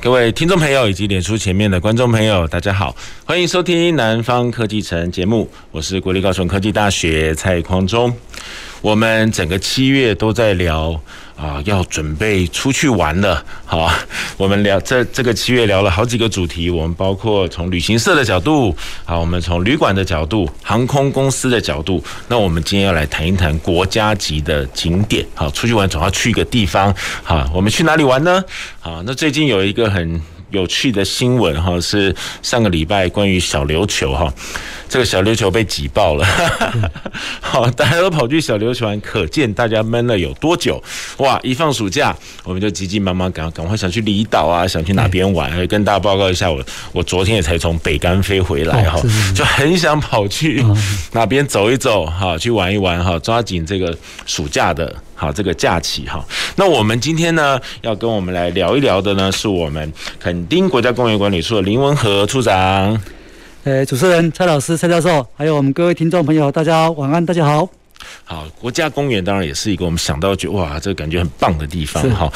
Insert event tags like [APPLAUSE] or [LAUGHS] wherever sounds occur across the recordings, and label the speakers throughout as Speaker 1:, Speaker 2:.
Speaker 1: 各位听众朋友以及脸书前面的观众朋友，大家好，欢迎收听《南方科技城》节目，我是国立高雄科技大学蔡匡忠。我们整个七月都在聊啊，要准备出去玩了。好，我们聊这这个七月聊了好几个主题，我们包括从旅行社的角度，好，我们从旅馆的角度，航空公司的角度。那我们今天要来谈一谈国家级的景点。好，出去玩总要去一个地方。好，我们去哪里玩呢？好，那最近有一个很有趣的新闻哈，是上个礼拜关于小琉球哈。这个小琉球被挤爆了，[LAUGHS] 好，大家都跑去小琉球玩，可见大家闷了有多久。哇！一放暑假，我们就急急忙忙赶赶快想去离岛啊，想去哪边玩。跟大家报告一下，我我昨天也才从北干飞回来哈，就很想跑去哪边走一走哈，去玩一玩哈，抓紧这个暑假的好这个假期哈。那我们今天呢，要跟我们来聊一聊的呢，是我们垦丁国家公园管理处的林文和处长。
Speaker 2: 呃，主持人蔡老师、蔡教授，还有我们各位听众朋友，大家晚安，大家好。
Speaker 1: 好，国家公园当然也是一个我们想到就哇，这个感觉很棒的地方哈。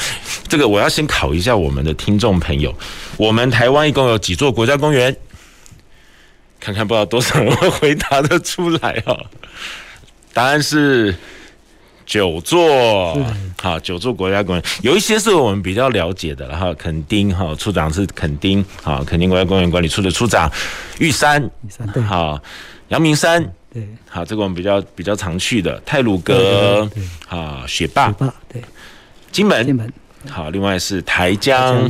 Speaker 1: 这个我要先考一下我们的听众朋友，我们台湾一共有几座国家公园？看看不知道多少人会回答得出来哈。答案是。九座，好，九座国家公园，有一些是我们比较了解的，然后垦丁哈，处长是垦丁，好，垦丁国家公园管理处的处长，玉山，玉山对，好，阳明山，对，好，这个我们比较比较常去的，泰鲁阁，好，雪霸，对，金门，金门，好，另外是台江，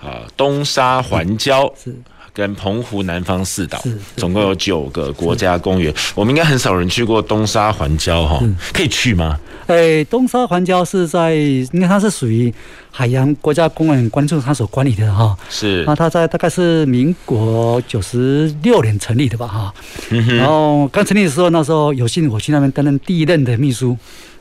Speaker 1: 啊，东沙环礁，是。跟澎湖南方四岛，总共有九个国家公园。我们应该很少人去过东沙环礁哈，可以去吗？
Speaker 2: 哎、欸，东沙环礁是在，因为它是属于海洋国家公园管理处它所管理的哈。是。那它在大概是民国九十六年成立的吧哈。嗯然后刚成立的时候，那时候有幸我去那边担任第一任的秘书。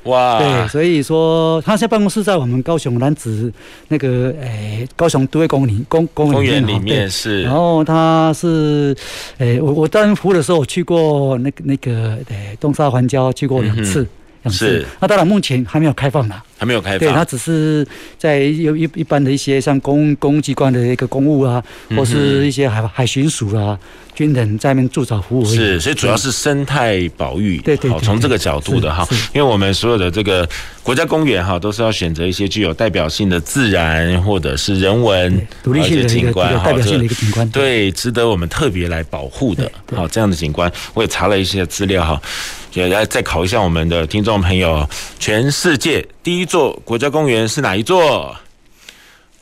Speaker 2: 哇，对，所以说他现在办公室在我们高雄男子那个诶、欸、高雄都会公园公公园里面是，然后他是诶、欸、我我担任服务的时候，我去过那个那个诶东沙环礁去过两次，两、嗯、次。是，那当然目前还没有开放啦。还没有开放，对，他只是在有一一般的一些像公公务机关的一个公务啊，或是一些海海巡署啊，军人在那边驻守服务。
Speaker 1: 是，所以主要是生态保育。对对，从这个角度的哈，因为我们所有的这个国家公园哈，都是要选择一些具有代表性的自然或者是人文独立性的景观，代表性的一个景观，对，值得我们特别来保护的。好，这样的景观，我也查了一些资料哈。也来再考一下我们的听众朋友，全世界第一座国家公园是哪一座？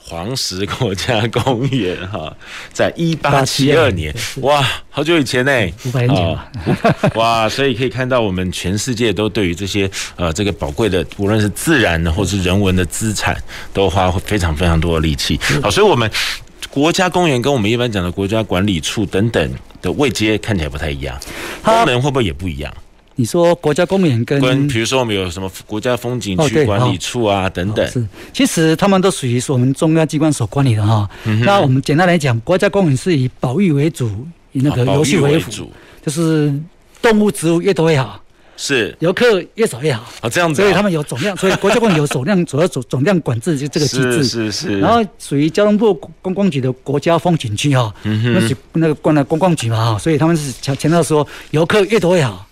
Speaker 1: 黄石国家公园哈，[LAUGHS] 在一八七二年，哇，好久以前呢，五百年。了，[LAUGHS] 哇，所以可以看到我们全世界都对于这些呃这个宝贵的，无论是自然的或是人文的资产，都花非常非常多的力气。好，所以我们国家公园跟我们一般讲的国家管理处等等的位阶看起来不太一样，功能会不会也不一样？
Speaker 2: 你说国家公园跟，跟
Speaker 1: 比如说我们有什么国家风景区管理处啊等等，是，
Speaker 2: 其实他们都属于是我们中央机关所管理的哈。那我们简单来讲，国家公园是以保育为主，以那个游戏为辅，就是动物植物越多越好，是游客越少越好啊，这样子。所以他们有总量，[LAUGHS] 所以国家公园有总量，主要总总量管制就这个机制，是是。然后属于交通部观光局的国家风景区哈，那是那个关了观光局嘛哈，所以他们是强强调说游客越多越好。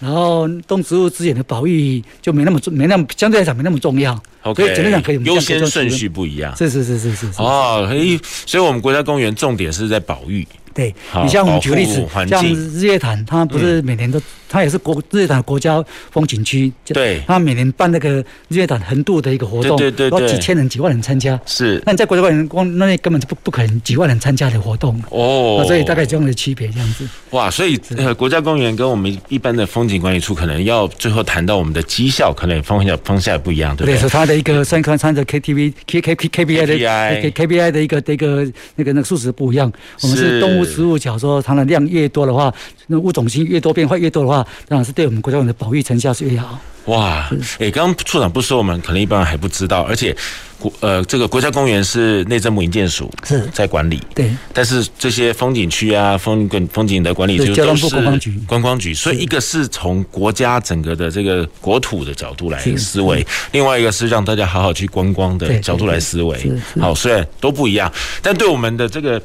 Speaker 2: 然后动植物资源的保育就没那么重，没那么相对来讲没那么重要。OK，所以简单讲可以优
Speaker 1: 先顺序不一样。
Speaker 2: 是是是是是。
Speaker 1: 哦，所以所以我们国家公园重点是在保育，
Speaker 2: 对，你像我们举个例子，像日月潭，它不是每年都，它也是国日月潭国家风景区，
Speaker 1: 对，
Speaker 2: 它每年办那个日月潭横渡的一个活动，
Speaker 1: 对对对，
Speaker 2: 几千人、几万人参加，
Speaker 1: 是。
Speaker 2: 那你在国家公园光那里根本就不不可能几万人参加的活动
Speaker 1: 哦，
Speaker 2: 所以大概这样的区别这样子。
Speaker 1: 哇，所以呃，国家公园跟我们一般的风景管理处可能要最后谈到我们的绩效，可能方向方向也不一样，对不对？
Speaker 2: 对，是它的一个三观参的 KTV K K K K B I 的 K K B I 的一个的一个那个那个数值不一样。我们是动物植物，假如说它的量越多的话，那物种性越多，变化越多的话，当然是对我们国家的保育成效是越好。
Speaker 1: 哇，哎，刚刚处长不说，我们可能一般人还不知道，而且国呃，这个国家公园是内政部营建署是。在管理，
Speaker 2: 对，
Speaker 1: 但是这些风景区啊、风景风景的管理就都是观光局，观光局，所以一个是从国家整个的这个国土的角度来思维，另外一个是让大家好好去观光的角度来思维，好，虽然都不一样，但对我们的这个。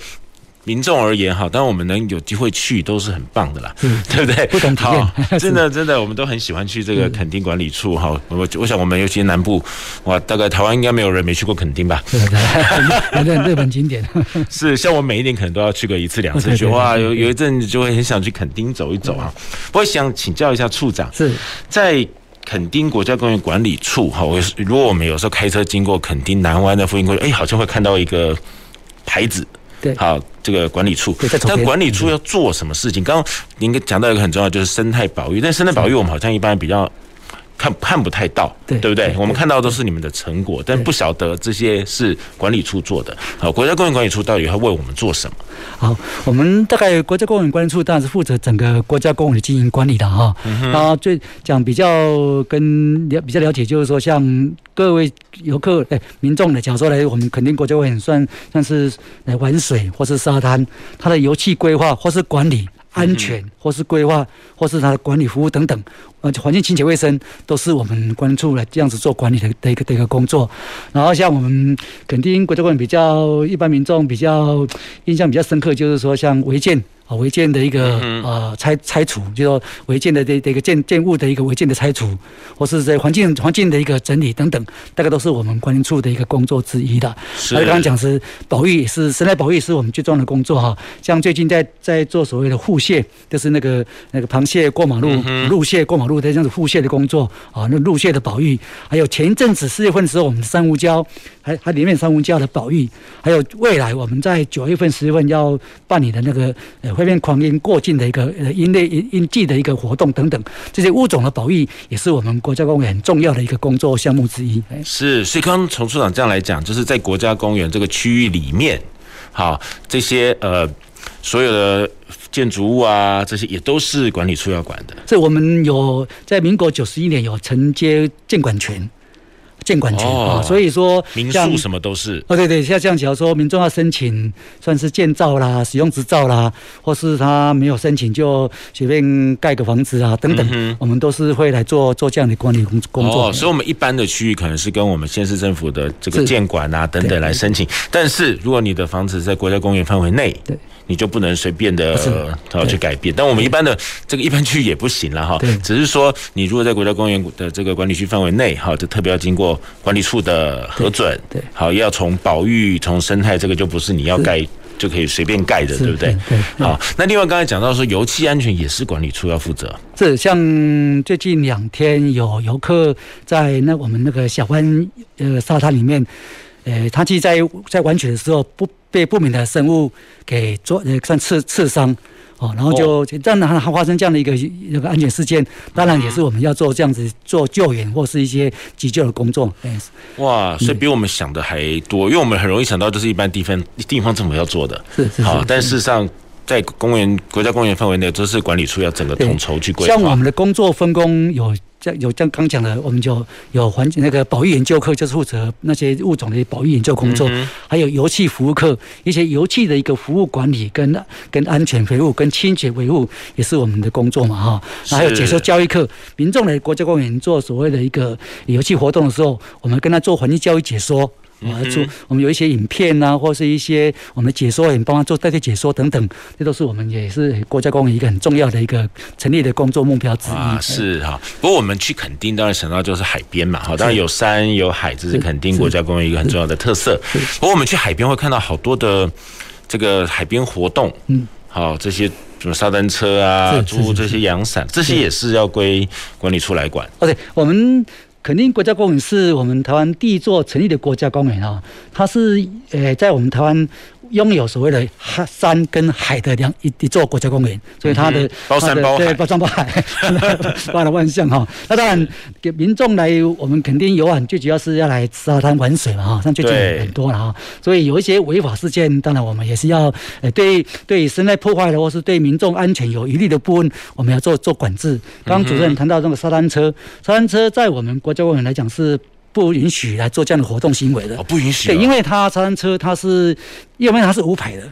Speaker 1: 民众而言，哈，当然我们能有机会去都是很棒的啦，嗯、[LAUGHS] 对不对？
Speaker 2: 不同体验，[LAUGHS]
Speaker 1: 真的真的，我们都很喜欢去这个垦丁管理处，哈。我我想我们尤其南部，哇，大概台湾应该没有人没去过垦丁吧？[LAUGHS]
Speaker 2: 对对对，日本景点
Speaker 1: 是，像我每一年可能都要去个一次两次，去哇，有有一阵子就会很想去垦丁走一走啊。我想请教一下处长，是在垦丁国家公园管理处，哈，我如果我们有时候开车经过垦丁南湾的附近公园，哎，好像会看到一个牌子。
Speaker 2: 对，
Speaker 1: 好，这个管理处，但管理处要做什么事情？刚刚您讲到一个很重要，就是生态保育。但生态保育我们好像一般比较看看不太到，对对不对？我们看到都是你们的成果，但不晓得这些是管理处做的。好，国家公园管理处到底要为我们做什么？
Speaker 2: 好，我们大概国家公园管理处当然是负责整个国家公园的经营管理的哈。然后最讲比较跟了比较了解，就是说像各位。游客哎，民众的假如说来我们肯定国家公园算像是来玩水或是沙滩，它的游憩规划或是管理安全或是规划或是它的管理服务等等，呃，环境清洁卫生都是我们管理处来这样子做管理的的一个的一个工作。然后像我们肯定国家公园比较一般民众比较印象比较深刻，就是说像违建。啊，违建的一个呃拆拆除，就说违建的这这个建建物的一个违建的拆除，或是在环境环境的一个整理等等，大概都是我们管理处的一个工作之一的。是。还有刚刚讲是保育，是生态保育，是我们最重要的工作哈。像最近在在做所谓的护蟹，就是那个那个螃蟹过马路，陆蟹过马路的这样子护蟹的工作啊，那陆蟹的保育，还有前一阵子四月份的时候，我们的珊瑚礁，还还里面珊瑚礁的保育，还有未来我们在九月份十月份要办理的那个呃。会变狂鹰过境的一个呃鹰类鹰鹰季的一个活动等等，这些物种的保育也是我们国家公园很重要的一个工作项目之一。
Speaker 1: 是，所以刚刚从处长这样来讲，就是在国家公园这个区域里面，好，这些呃所有的建筑物啊，这些也都是管理处要管的。
Speaker 2: 所以我们有在民国九十一年有承接建管权。建管局啊，所以说
Speaker 1: 民宿什么都是。
Speaker 2: 哦，对对，像这样，假如说民众要申请，算是建造啦、使用执照啦，或是他没有申请就随便盖个房子啊等等，我们都是会来做做这样的管理工工作。
Speaker 1: 哦，所以我们一般的区域可能是跟我们县市政府的这个建管啊等等来申请，但是如果你的房子在国家公园范围内，对。你就不能随便的然后去改变，但我们一般的这个一般区也不行了哈。只是说你如果在国家公园的这个管理区范围内，哈，就特别要经过管理处的核准。对，好，要从保育、从生态，这个就不是你要盖就可以随便盖的，对不对？对。好，那另外刚才讲到说油气安全也是管理处要负责。
Speaker 2: 是，像最近两天有游客在那我们那个小湾呃沙滩里面，呃，他其实在在玩水的时候不。被不明的生物给做呃算刺刺伤。哦，然后就这样的还发生这样的一个一个安全事件，当然也是我们要做这样子做救援或是一些急救的工作。
Speaker 1: 哇，所以比我们想的还多，因为我们很容易想到就是一般地方地方政府要做的，是是好，但事实上在公园国家公园范围内，都是管理处要整个统筹去规划。
Speaker 2: 像我们的工作分工有。像有像刚讲的，我们就有环境那个保育研究课，就是负责那些物种的保育研究工作，还有油气服务课，一些油气的一个服务管理跟跟安全维护、跟清洁维护也是我们的工作嘛哈。还有解说教育课，民众来国家公园做所谓的一个游戏活动的时候，我们跟他做环境教育解说。我做，我们有一些影片呐、啊，或是一些我们解说，也帮他做代替解说等等，这都是我们也是国家公园一个很重要的一个成立的工作目标之一。啊，
Speaker 1: 是哈。不过我们去垦丁，当然想到就是海边嘛，哈，当然有山有海，这是垦丁国家公园一个很重要的特色。不过我们去海边会看到好多的这个海边活动，嗯。好这些什么沙滩车啊，租这些阳伞，这些也是要归管理处来管。
Speaker 2: OK，我们肯定国家公园是我们台湾第一座成立的国家公园啊，它是呃在我们台湾。拥有所谓的海山跟海的两一一座国家公园，所以它的
Speaker 1: 包山包海，
Speaker 2: 对，包山包海，[LAUGHS] 包罗万象哈。那当然给民众来我们肯定游玩，最主要是要来沙滩玩水嘛哈。像最近很多了哈，所以有一些违法事件，当然我们也是要呃对对生态破坏的或是对民众安全有疑虑的部分，我们要做做管制。刚刚主任谈到这个沙滩车，沙滩车在我们国家公园来讲是。不允许来做这样的活动行为的，
Speaker 1: 哦，不允许、哦。
Speaker 2: 对，因为他三轮车它是，一方面它是无牌的，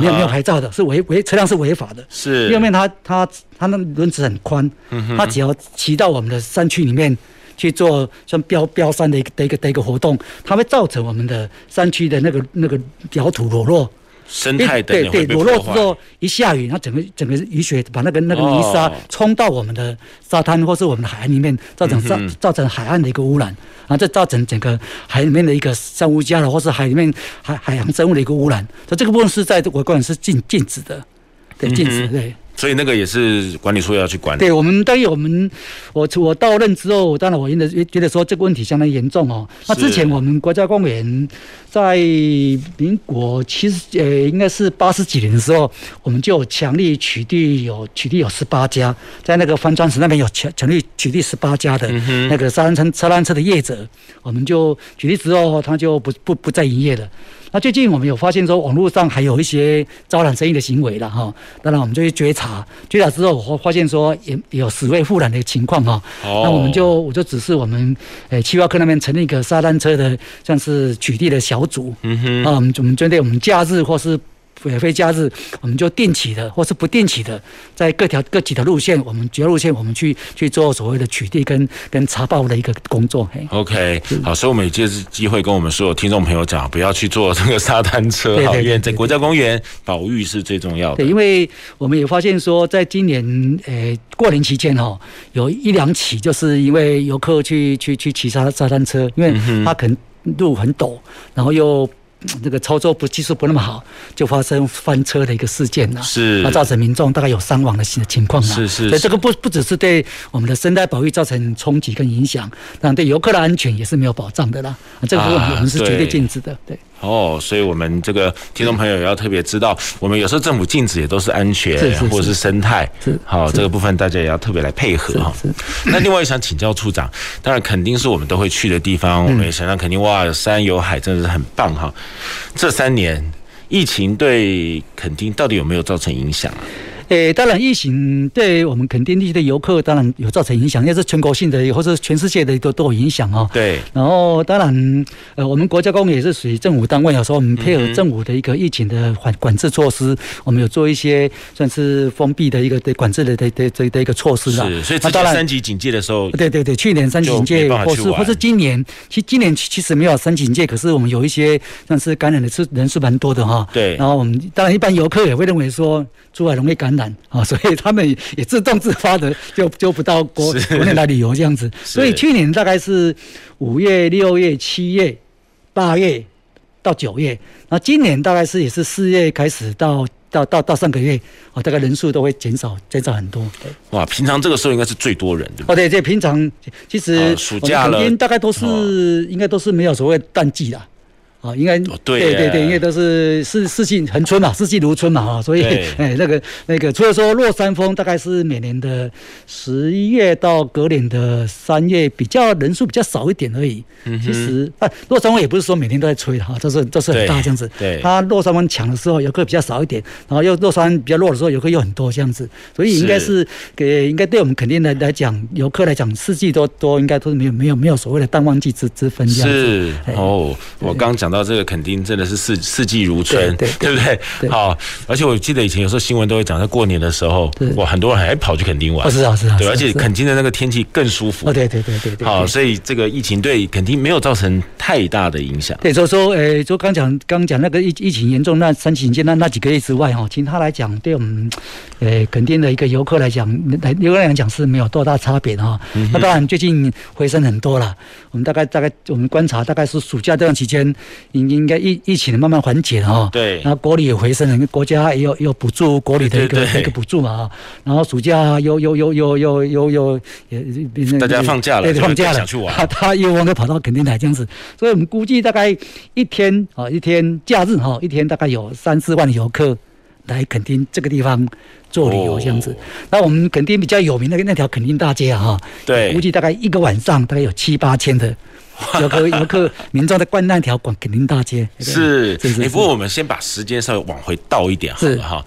Speaker 2: 没有没有牌照的，是违违车辆是违法的。是。一方面它它它那轮子很宽，嗯、哼它只要骑到我们的山区里面去做像飙飙山的一个的一个的一个活动，它会造成我们的山区的那个那个表土裸露。
Speaker 1: 生态
Speaker 2: 对对，裸露之后一下雨，它整个整个雨水把那个那个泥沙冲到我们的沙滩或是我们的海岸里面，造成造造成海岸的一个污染，然后再造成整个海里面的一个珊瑚礁了或是海里面海海洋生物的一个污染。所以这个部分是在我个人是禁禁止的，对禁止对。
Speaker 1: 所以那个也是管理处要去管。
Speaker 2: 对，我们当然我们我我到任之后，当然我觉得觉得说这个问题相当严重哦。那之前我们国家公园在民国七十呃应该是八十几年的时候，我们就强力取缔有取缔有十八家，在那个帆船石那边有强强力取缔十八家的那个三轮车沙滩车的业者，我们就取缔之后，他就不不不再营业了。那最近我们有发现说，网络上还有一些招揽生意的行为了哈。当然，我们就去觉察，觉察之后，我发现说也有死灰复燃的情况哈。那我们就我就指示我们诶，企划科那边成立一个沙滩车的像是取缔的小组。嗯哼。啊，我们我们针对我们假日或是。非非假日，我们就定期的或是不定期的，在各条各几条路线，我们主要路线，我们去去做所谓的取缔跟跟查报的一个工作。
Speaker 1: OK，好，所以我们也借此机会跟我们所有听众朋友讲，不要去坐这个沙滩车，好，因为在国家公园保育是最重要的。
Speaker 2: 对，因为我们也发现说，在今年呃过年期间哈，有一两起就是因为游客去去去骑沙沙滩车，因为他可能路很陡，然后又。这个操作不技术不那么好，就发生翻车的一个事件了。是，那造成民众大概有伤亡的情况了。是是，所以这个不不只是对我们的生态保育造成冲击跟影响，那对游客的安全也是没有保障的啦。这个部分我们是绝对禁止的。对。
Speaker 1: 哦，所以我们这个听众朋友也要特别知道，我们有时候政府禁止也都是安全或者是生态。是。好，这个部分大家也要特别来配合哈。那另外想请教处长，当然肯定是我们都会去的地方，我们也想让肯定哇有山有海，真的是很棒哈。这三年疫情对垦丁到底有没有造成影响啊？
Speaker 2: 诶，当然，疫情对我们肯定地区的游客当然有造成影响，也是全国性的，或者全世界的都都有影响哦。对。然后，当然，呃，我们国家公园也是属于政府单位，有时候我们配合政府的一个疫情的管管制措施，我们有做一些算是封闭的一个的管制的的的这的一个措施啦。
Speaker 1: 是。所以，之前三级警戒的时候，
Speaker 2: 对对对，去年三级警戒，或是或是今年，其实今年其实没有三级警戒，可是我们有一些算是感染的是人是蛮多的哈。对。然后我们当然一般游客也会认为说珠海容易感染啊，所以他们也自动自发的就就不到国国内来旅游这样子。所以去年大概是五月、六月、七月、八月到九月，那今年大概是也是四月开始到到到到上个月，哦，大概人数都会减少减少很多。
Speaker 1: 哇，平常这个时候应该是最多人对
Speaker 2: 不对？哦，对这，平常其实暑假了，大概都是应该都是没有所谓淡季的。啊，应该对对对，因为都是四四季恒春嘛，四季如春嘛，啊，所以 [LAUGHS] 哎，那个那个，除了说落山风，大概是每年的十一月到隔年的三月，比较人数比较少一点而已。其实啊，落山风也不是说每天都在吹的哈，这是这是很大这样子。对，它落山风强的时候，游客比较少一点，然后又落山比较弱的时候，游客又很多这样子，所以应该是给应该对我们肯定来来讲，游客来讲，四季都都应该都是没有没有没有所谓的淡旺季之之分这样子。是哦，我刚讲。到这个垦丁真的是四四季如春，对，不对？对好，而且我记得以前有时候新闻都会讲，在过年的时候，哇，很多人还跑去垦丁玩，是啊是啊，对，而且垦丁的那个天气更舒服，对对对对对。好，所以这个疫情对垦丁没有造成太大的影响。对，所以说，诶，就刚讲刚讲那个疫疫情严重那三级警戒那那几个月之外，哈，其他来讲，对我们诶垦丁的一个游客来讲，来游客来讲是没有多大差别哈。那当然最近回升很多了，我们大概大概我们观察大概是暑假这段期间。应应该疫疫情慢慢缓解了哈。
Speaker 1: 对。
Speaker 2: 然后国旅也回升了，国家也有有补助国旅的一个一个补助嘛啊。然后暑假又又又又又又又也
Speaker 1: 大家放假了，
Speaker 2: 对，放假了，
Speaker 1: 想去玩。
Speaker 2: 他他又往那跑到垦丁来这样子，所以我们估计大概一天啊，一天假日哈，一天大概有三四万游客来垦丁这个地方。做旅游这样子，哦、那我们垦丁比较有名的那条垦丁大街哈，
Speaker 1: 对，
Speaker 2: 估计大概一个晚上大概有七八千的游客游客民众在逛那条广肯定大街。
Speaker 1: 是，哎，不过我们先把时间稍微往回倒一点好了哈。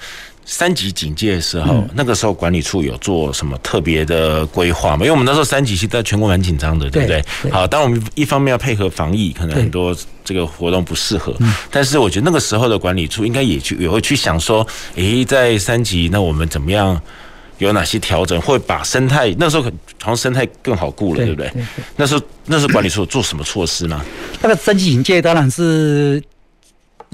Speaker 1: 三级警戒的时候，嗯、那个时候管理处有做什么特别的规划吗？因为我们那时候三级其实在全国蛮紧张的，对不对？对好，当我们一方面要配合防疫，可能很多这个活动不适合，但是我觉得那个时候的管理处应该也去也会去想说，诶，在三级那我们怎么样有哪些调整，会把生态那时候好像生态更好顾了，对不对？那时候那时候管理处做什么措施呢？
Speaker 2: 那个升级警戒当然是。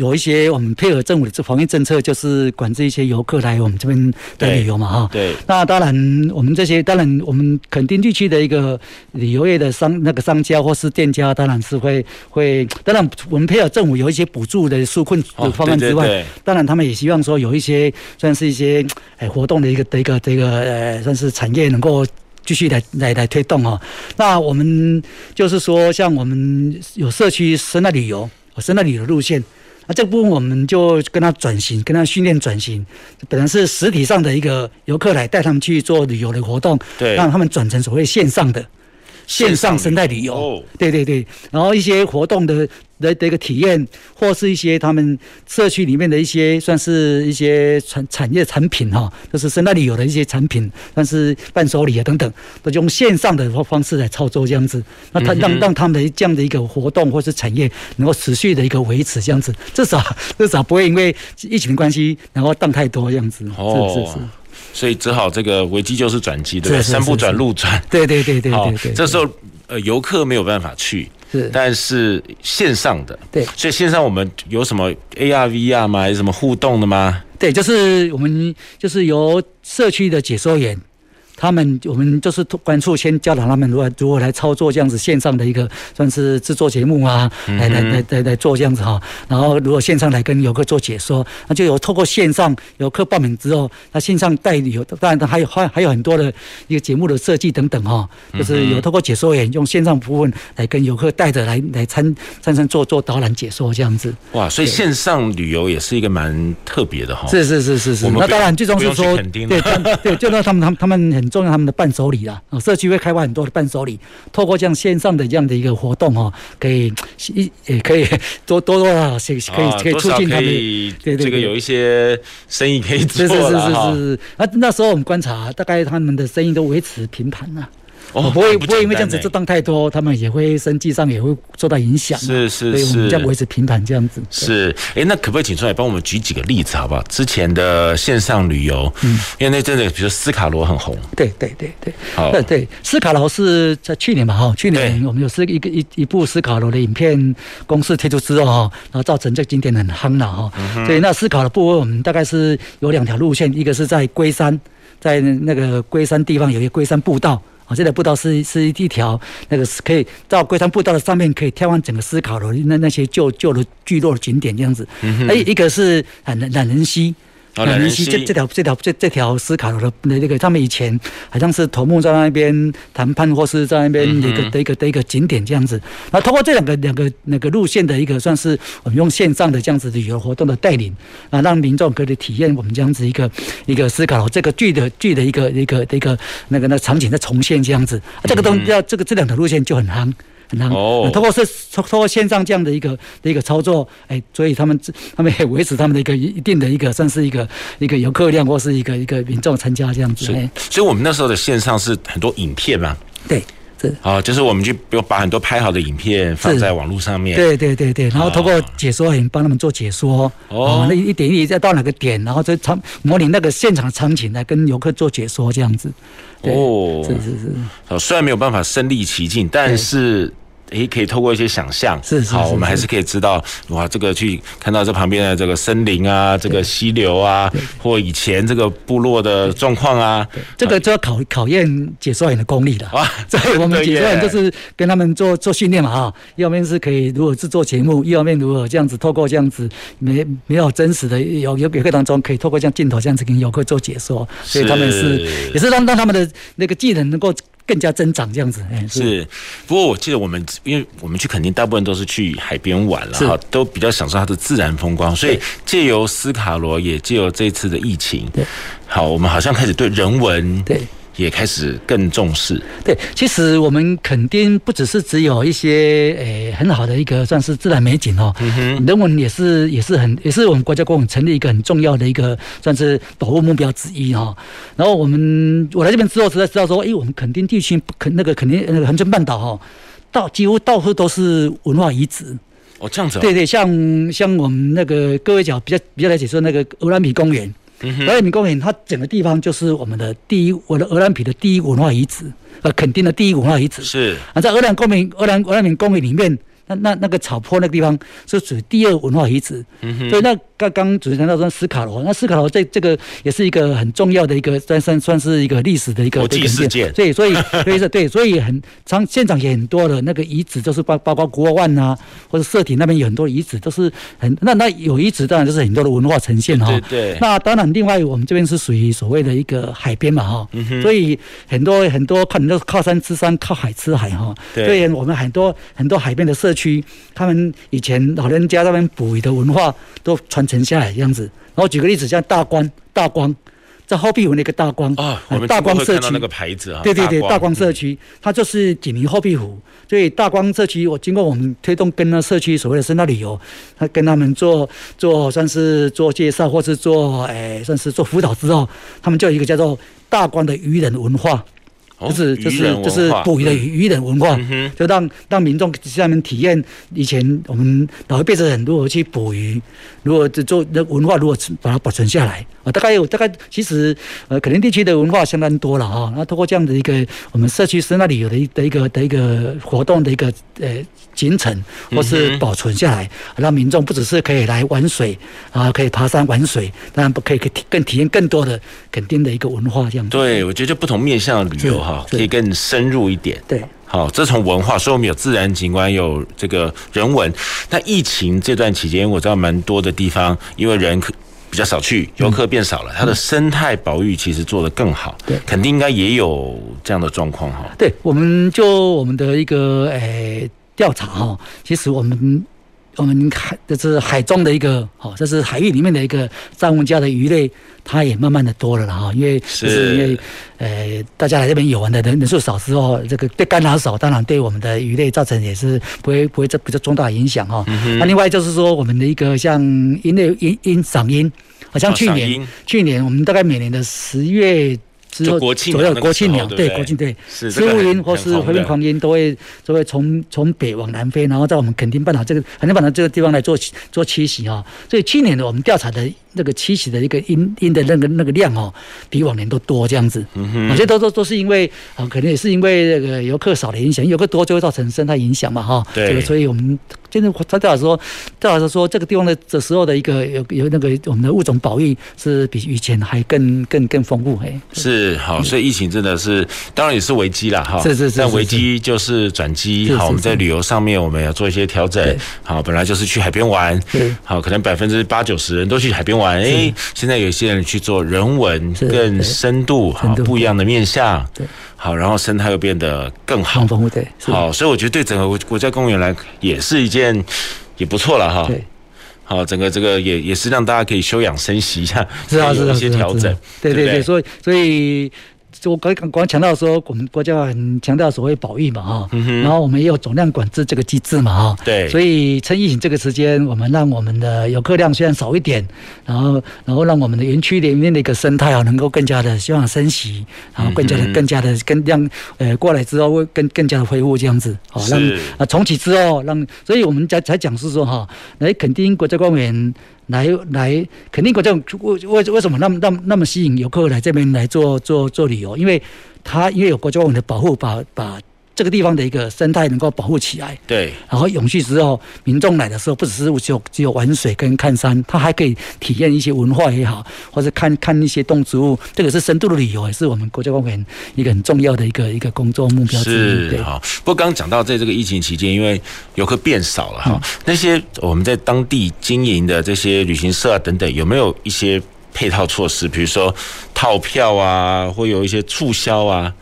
Speaker 2: 有一些我们配合政府的这防疫政策，就是管制一些游客来我们这边的旅游嘛，哈。对。那当然，我们这些当然我们垦丁地区的一个旅游业的商那个商家或是店家，当然是会会，当然我们配合政府有一些补助的纾困的方案之外，当然他们也希望说有一些算是一些哎活动的一个的一个这个呃算是产业能够继续来来来推动哈。那我们就是说，像我们有社区生态旅游，生态旅游路线。那这部分我们就跟他转型，跟他训练转型，本来是实体上的一个游客来带他们去做旅游的活动，对，让他们转成所谓线上的线上生态旅游，对对对，然后一些活动的。的的一个体验，或是一些他们社区里面的一些，算是一些产产业产品哈，就是生态旅游的一些产品，但是伴手礼啊等等，都用线上的方式来操作这样子，那他让让他们的这样的一个活动或是产业能够持续的一个维持这样子，至少至少不会因为疫情的关系然后荡太多这样子。哦，是是。是，
Speaker 1: 所以只好这个危机就是转机，对不对？山不转路转，
Speaker 2: 对对对对对对。
Speaker 1: 这时候呃游客没有办法去。是，但是线上的，
Speaker 2: 对，
Speaker 1: 所以线上我们有什么 AR、VR 吗？有什么互动的吗？
Speaker 2: 对，就是我们就是由社区的解说员。他们我们就是关注先教导他们如何如何来操作这样子线上的一个算是制作节目啊，来来来来来做这样子哈。然后如果线上来跟游客做解说，那就有透过线上游客报名之后，他线上带旅游，当然他还有还还有很多的一个节目的设计等等哈，就是有透过解说员用线上部分来跟游客带着来来参参参做做导览解说这样子。
Speaker 1: 哇，所以线上旅游也是一个蛮特别的哈。
Speaker 2: 是是是是是。那当然最终是说，对对，就让他们他们他们很。重要他们的伴手礼啦，啊，社区会开发很多的伴手礼，透过这样线上的这样的一个活动哈，可以一也可以多多多少可以可以促进他们，对对，这个
Speaker 1: 有一些生意可以做了。是是是是是，
Speaker 2: 那那时候我们观察，大概他们的生意都维持平盘了。哦，不会不，不会因为这样子，这档太多，他们也会生计上也会受到影响。是是是，所以我们这样维持平盘这样子。
Speaker 1: 是，哎，那可不可以请出来帮我们举几个例子好不好？之前的线上旅游，嗯，因为那阵子比如说斯卡罗很红。
Speaker 2: 对对对对，好，对对，斯卡罗是在去年嘛哈，去年我们有是一个一一部斯卡罗的影片公示推出之后哈，然后造成这个景点很夯了哈。所以那斯卡罗部分我们大概是有两条路线，一个是在龟山，在那个龟山地方有一个龟山步道。这条步道是是一条那个是可以到龟山步道的上面，可以眺望整个斯考罗那那些旧旧的聚落的景点这样子。嗯，哎，一个是懒懒人溪。懒人溪这这条这条这这条斯卡罗的那个，他们以前好像是头目在那边谈判，或是在那边一个的一个的一个景点这样子。那通过这两个两个那个路线的一个，算是我们用线上的这样子的旅游活动的带领啊，让民众可以体验我们这样子一个一个斯卡罗这个剧的剧的一个一个的一个那个那场景的重现这样子。这个东要这个这两条路线就很夯。哦，通过是通过线上这样的一个的一个操作，哎，所以他们他们也维持他们的一个一定的一个算是一个一个游客量或是一个一个民众参加这样子。
Speaker 1: 所以，我们那时候的线上是很多影片嘛？
Speaker 2: 对，是
Speaker 1: 啊，就是我们就比如把很多拍好的影片放在网络上面。
Speaker 2: 对对对对，然后通过解说员帮他们做解说。哦，那一点一点再到哪个点，然后再场模拟那个现场场景来跟游客做解说这样子。哦，是是是。
Speaker 1: 哦，虽然没有办法身临其境，但是。诶，可以透过一些想象，
Speaker 2: 是是，
Speaker 1: 好，我们还是可以知道，哇，这个去看到这旁边的这个森林啊，这个溪流啊，或以前这个部落的状况啊，
Speaker 2: 这个就要考考验解说员的功力了。啊。[LAUGHS] 所以我们解说员就是跟他们做做训练嘛，哈，一方面是可以如何制作节目，一方面如何这样子透过这样子没没有真实的游游客当中，可以透过这样镜头这样子跟游客做解说，所以他们是。也是让让他们的那个技能能够。更加增长这样子，哎，
Speaker 1: 是。不过我记得我们，因为我们去垦丁大部分都是去海边玩了哈，都比较享受它的自然风光，所以借由斯卡罗，也借由这次的疫情，对，好，我们好像开始对人文，对。也开始更重视。
Speaker 2: 对，其实我们垦丁不只是只有一些诶、欸、很好的一个算是自然美景哦，嗯，人文也是也是很也是我们国家公园成立一个很重要的一个算是保护目标之一哈。然后我们我来这边之后，实在知道说，哎、欸，我们垦丁地区垦那个垦丁那个恒春半岛哈，到几乎到处都是文化遗址。
Speaker 1: 哦，这样子。
Speaker 2: 对对，像像我们那个各位讲比较比较来解说那个鹅銮鼻公园。鹅銮鼻公园，它整个地方就是我们的第一，我的鹅兰皮的第一文化遗址，呃，肯定的第一文化遗址。
Speaker 1: 是
Speaker 2: 啊，在鹅兰公园、鹅兰鹅銮鼻公园里面，那那那个草坡那个地方是属于第二文化遗址。嗯哼，所以那。刚刚主持人谈到说斯卡罗，那斯卡罗这这个也是一个很重要的一个算算算是一个历史的一个
Speaker 1: 国际事件，
Speaker 2: 所以所以所以是对，所以很常现场也很多的那个遗址，就是包包括国万啊，或者社体那边有很多遗址，都是很那那有遗址，当然就是很多的文化呈现哈。
Speaker 1: 对对。
Speaker 2: 那当然，另外我们这边是属于所谓的一个海边嘛哈，所以很多很多看都是靠山吃山，靠海吃海哈。对。所以我们很多很多海边的社区，他们以前老人家那边捕鱼的文化都传承下来这样子。然后举个例子，像大光大光，在后壁湖那个大光
Speaker 1: 啊，我们大光社区那个牌子啊，
Speaker 2: 对对对，大光社区，它就是紧邻后壁湖，所以大光社区，我经过我们推动跟那社区所谓的生态旅游，他跟他们做做算是做介绍，或是做哎算是做辅导之后，他们就有一个叫做大光的渔人文化。就是就是就是捕鱼的渔人文化，就让让民众下面体验以前我们老一辈的人如何去捕鱼，如果做那文化，如果把它保存下来啊，大概有大概其实呃，垦丁地区的文化相当多了啊。那通过这样的一个我们社区生态旅游的一的一个的一个活动的一个呃形成或是保存下来，让民众不只是可以来玩水啊，可以爬山玩水，当然不可以可以更体验更多的垦丁的一个文化这样。
Speaker 1: 对，我觉得就不同面向的旅游哈。可以更深入一点。
Speaker 2: 对，
Speaker 1: 好，这从文化，所以我们有自然景观，有这个人文。那疫情这段期间，我知道蛮多的地方，因为人比较少去，游客变少了，它的生态保育其实做得更好。对，肯定应该也有这样的状况哈。
Speaker 2: 对，我们就我们的一个诶调查哈，其实我们。我们海这是海中的一个，好，这是海域里面的一个藏文家的鱼类，它也慢慢的多了了哈，因为就是因为呃大家来这边游玩的人人数少之后，这个对干扰少，当然对我们的鱼类造成也是不会不会这比较重大影响哈。那另外就是说我们的一个像音类鹰鹰赏音，好像去年去年我们大概每年的十月。之后左右国庆鸟，对国庆对，是赤腹鹰或是回民狂鹰都会都会从从北往南飞，然后在我们垦丁半岛这个垦丁半岛这个地方来做做栖息啊。所以去年的我们调查的那个栖息的一个鹰鹰的那个那个量哦，比往年都多这样子。我觉得都都都是因为啊，可能也是因为那个游客少的影响，游客多就会造成生态影响嘛哈。对，这个所以我们。现在他最好说，最好是说这个地方的这时候的一个有有那个我们的物种保育是比以前还更更更丰富哎。
Speaker 1: 是好，所以疫情真的是当然也是危机了哈。是是是。但危机就是转机，好，我们在旅游上面我们要做一些调整。好，本来就是去海边玩，好，可能百分之八九十人都去海边玩，哎，现在有些人去做人文更深度，好，不一样的面向。对。好，然后生态又变得更好。
Speaker 2: 对。
Speaker 1: 好，所以我觉得对整个国家公园来也是一件也不错了哈。对。好，整个这个也也是让大家可以休养生息一下，是啊，是啊，一些调整。
Speaker 2: 对对对，所以所以。就我刚刚刚强调说，我们国家很强调所谓保育嘛，哈，然后我们也有总量管制这个机制嘛，哈，对，所以趁疫情这个时间，我们让我们的游客量虽然少一点，然后然后让我们的园区里面的一个生态啊，能够更加的希望升息，然后更加的更加的更让呃过来之后会更更加的恢复这样子，好，让啊重启之后让，所以我们才才讲是说哈，来肯定国家公园。来来，肯定国家为为为什么那么那么那么吸引游客来这边来做做做旅游？因为它因为有国家网的保护，把把这个地方的一个生态能够保护起来，
Speaker 1: 对，
Speaker 2: 然后永续之后，民众来的时候不只是只有只有玩水跟看山，他还可以体验一些文化也好，或者看看一些动植物，这个是深度的旅游，也是我们国家公园一个很重要的一个一个工作目标之一。
Speaker 1: 是哈，不过刚刚讲到在这个疫情期间，因为游客变少了哈，嗯、那些我们在当地经营的这些旅行社啊等等，有没有一些配套措施，比如说套票啊，或有一些促销啊？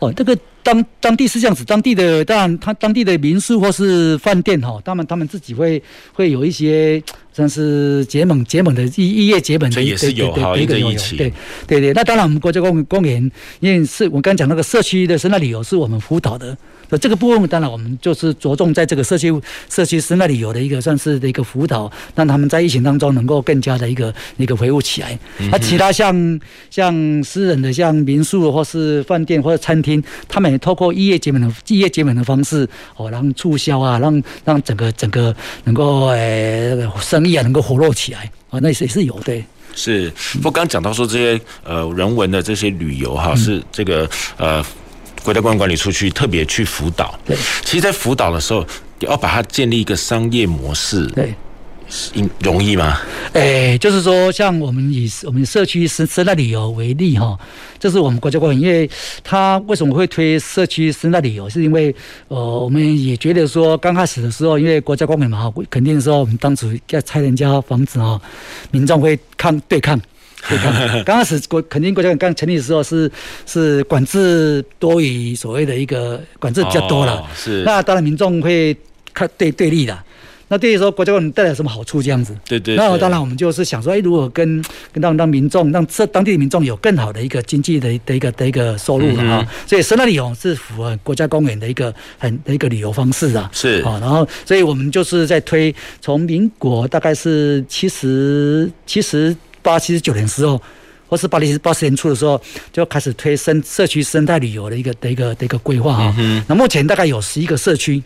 Speaker 2: 哦，这个。当当地是这样子，当地的当然，他当地的民宿或是饭店哈，他们他们自己会会有一些。算是结盟结盟的，异异业结盟的，
Speaker 1: 也是有好一个一起，
Speaker 2: 对对对。那当然，我们国家公公园，因为是我刚刚讲那个社区的生态旅游是我们辅导的，那这个部分当然我们就是着重在这个社区社区师那里有的一个算是的一个辅导，让他们在疫情当中能够更加的一个一个恢复起来。那其他像像私人的像民宿或是饭店或者餐厅，他们也透过一夜结盟的一夜结盟的方式哦，让促销啊，让让整个整个能够诶生。意啊能够活络起来啊，那也是也是有的。
Speaker 1: 是，不过刚讲到说这些呃人文的这些旅游哈，是这个呃国家公园管理处去特别去辅导。对，其实，在辅导的时候，要把它建立一个商业模式。对。容易吗？
Speaker 2: 诶、欸，就是说，像我们以我们社区生生态旅游为例哈，这是我们国家公园，因为它为什么会推社区生态旅游，是因为呃，我们也觉得说，刚开始的时候，因为国家公园嘛，肯定说我们当初要拆人家房子啊，民众会抗对抗对抗。[LAUGHS] 刚开始国肯定国家公园刚成立的时候是是管制多于所谓的一个管制比较多了，哦、是那当然民众会看对对立的。那对于说国家公园带来什么好处这样子？
Speaker 1: 对对。
Speaker 2: 那当然我们就是想说，哎，如果跟跟让让民众让这当地的民众有更好的一个经济的的一个的一个收入了啊，所以生态旅游是符合国家公园的一个很的一个旅游方式啊。
Speaker 1: 是啊，
Speaker 2: 然后所以我们就是在推，从民国大概是七十七十八七十九年时候，或是八零八十年初的时候，就开始推生社区生态旅游的一个的一个的一个规划啊。那目前大概有十一个社区。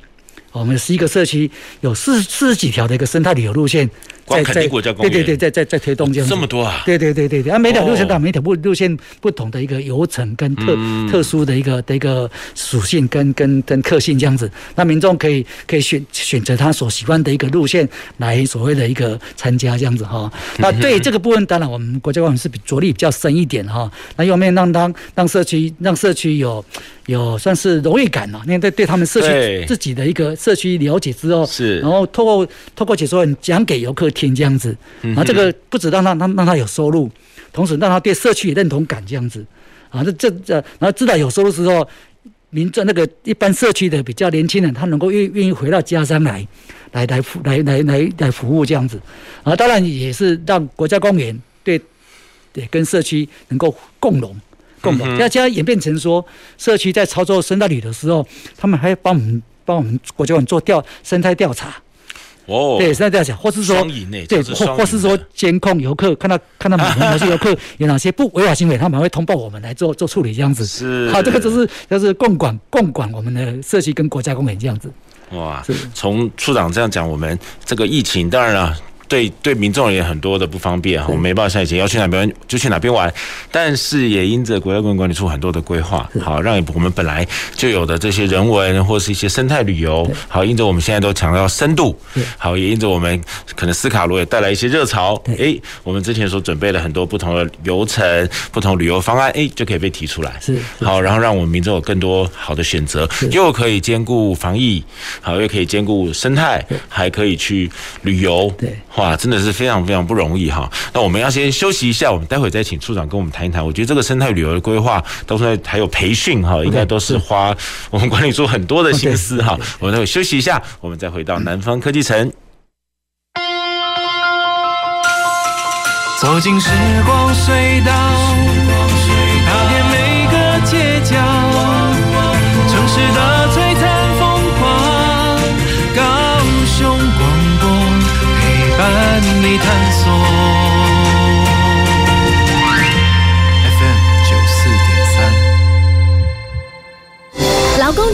Speaker 2: 我们十一个社区有四四十几条的一个生态旅游路线，
Speaker 1: 在在对
Speaker 2: 对对，在在在推动这样子。
Speaker 1: 这么多啊！
Speaker 2: 对对对对对，啊，每条路线它每条路路线不同的一个游程跟特特殊的一个的一个属性跟跟跟特性这样子，那民众可以可以选选择他所喜欢的一个路线来所谓的一个参加这样子哈。那对这个部分，当然我们国家公园是比着力比较深一点哈。那一方面让当让社区让社区有。有算是荣誉感了，那对对他们社区自己的一个社区了解之后，是，然后透过透过解说员讲给游客听这样子，然后这个不止让他让让他有收入，同时让他对社区有认同感这样子，啊，这这这，然后知道有收入之后，民众那个一般社区的比较年轻人，他能够愿愿意回到家乡来，来来服来来来来服务这样子，啊，当然也是让国家公园对对跟社区能够共荣。共同，现在演变成说，社区在操作生态旅的时候，他们还帮我们帮我们国家公园做调生态调查。哦，对，生态调查，或是说，对，或或是说监控游客，看到看到哪些游客有哪些不违法行为，他们会通报我们来做做处理，这样子。是，好，这个就是就是共管共管我们的社区跟国家公园这样子。
Speaker 1: 哇，从处长这样讲，我们这个疫情当然了。对对，民众也很多的不方便哈，我们没办法下以前要去哪边就去哪边玩，但是也因着国家公园管理处很多的规划，好让我们本来就有的这些人文或是一些生态旅游，好因着我们现在都强调深度，好也因着我们可能斯卡罗也带来一些热潮，哎，我们之前所准备了很多不同的游程、不同旅游方案，哎，就可以被提出来，是。好，然后让我们民众有更多好的选择，又可以兼顾防疫，好又可以兼顾生态，还可以去旅游，对。哇，真的是非常非常不容易哈。那我们要先休息一下，我们待会再请处长跟我们谈一谈。我觉得这个生态旅游的规划，到时候还有培训哈，应该都是花我们管理处很多的心思哈。我们待会休息一下，我们再回到南方科技城。走进时光隧道，踏遍每个街角，城市的你探索。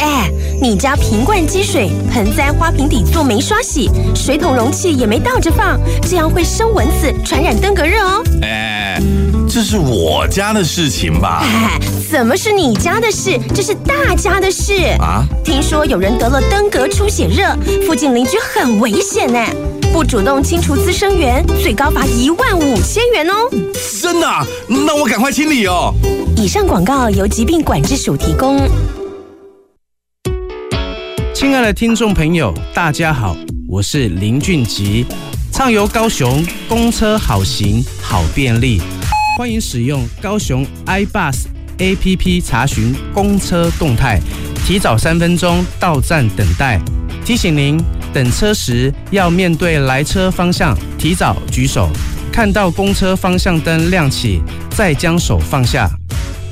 Speaker 3: 哎，你家瓶罐积水，盆栽花瓶底座没刷洗，水桶容器也没倒着放，这样会生蚊子，传染登革热哦。
Speaker 4: 哎，这是我家的事情吧？
Speaker 3: 哎，[LAUGHS] 怎么是你家的事？这是大家的事啊！听说有人得了登革出血热，附近邻居很危险呢。不主动清除滋生源，最高罚一万五千元哦。
Speaker 4: 真的？那我赶快清理哦。
Speaker 3: 以上广告由疾病管制署提供。
Speaker 5: 亲爱的听众朋友，大家好，我是林俊吉，畅游高雄，公车好行好便利，欢迎使用高雄 iBus APP 查询公车动态，提早三分钟到站等待。提醒您，等车时要面对来车方向，提早举手，看到公车方向灯亮起，再将手放下。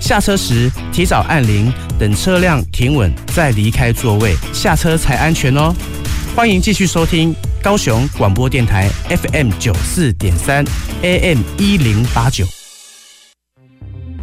Speaker 5: 下车时提早按铃，等车辆停稳再离开座位，下车才安全哦。欢迎继续收听高雄广播电台 FM 九四点三 AM 一零八九。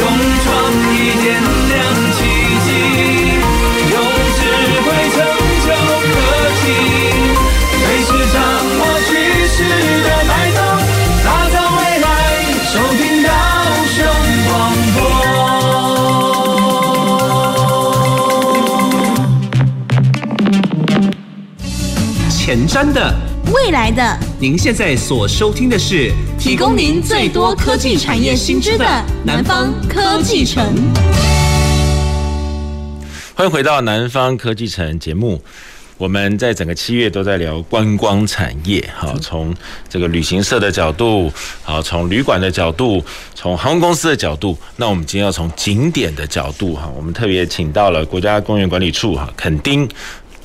Speaker 6: 用创意点亮奇迹，用智慧成就科技，随时掌握趋势的脉动，打造未来，收听到雄广播。
Speaker 7: 前瞻的，
Speaker 8: 未来的。
Speaker 7: 您现在所收听的是
Speaker 8: 提供您最多科技产业新知的南方科技城。
Speaker 1: 欢迎回到南方科技城节目。我们在整个七月都在聊观光产业，好，从这个旅行社的角度，好，从旅馆的角度，从航空公司的角度，那我们今天要从景点的角度，哈，我们特别请到了国家公园管理处，哈，垦丁。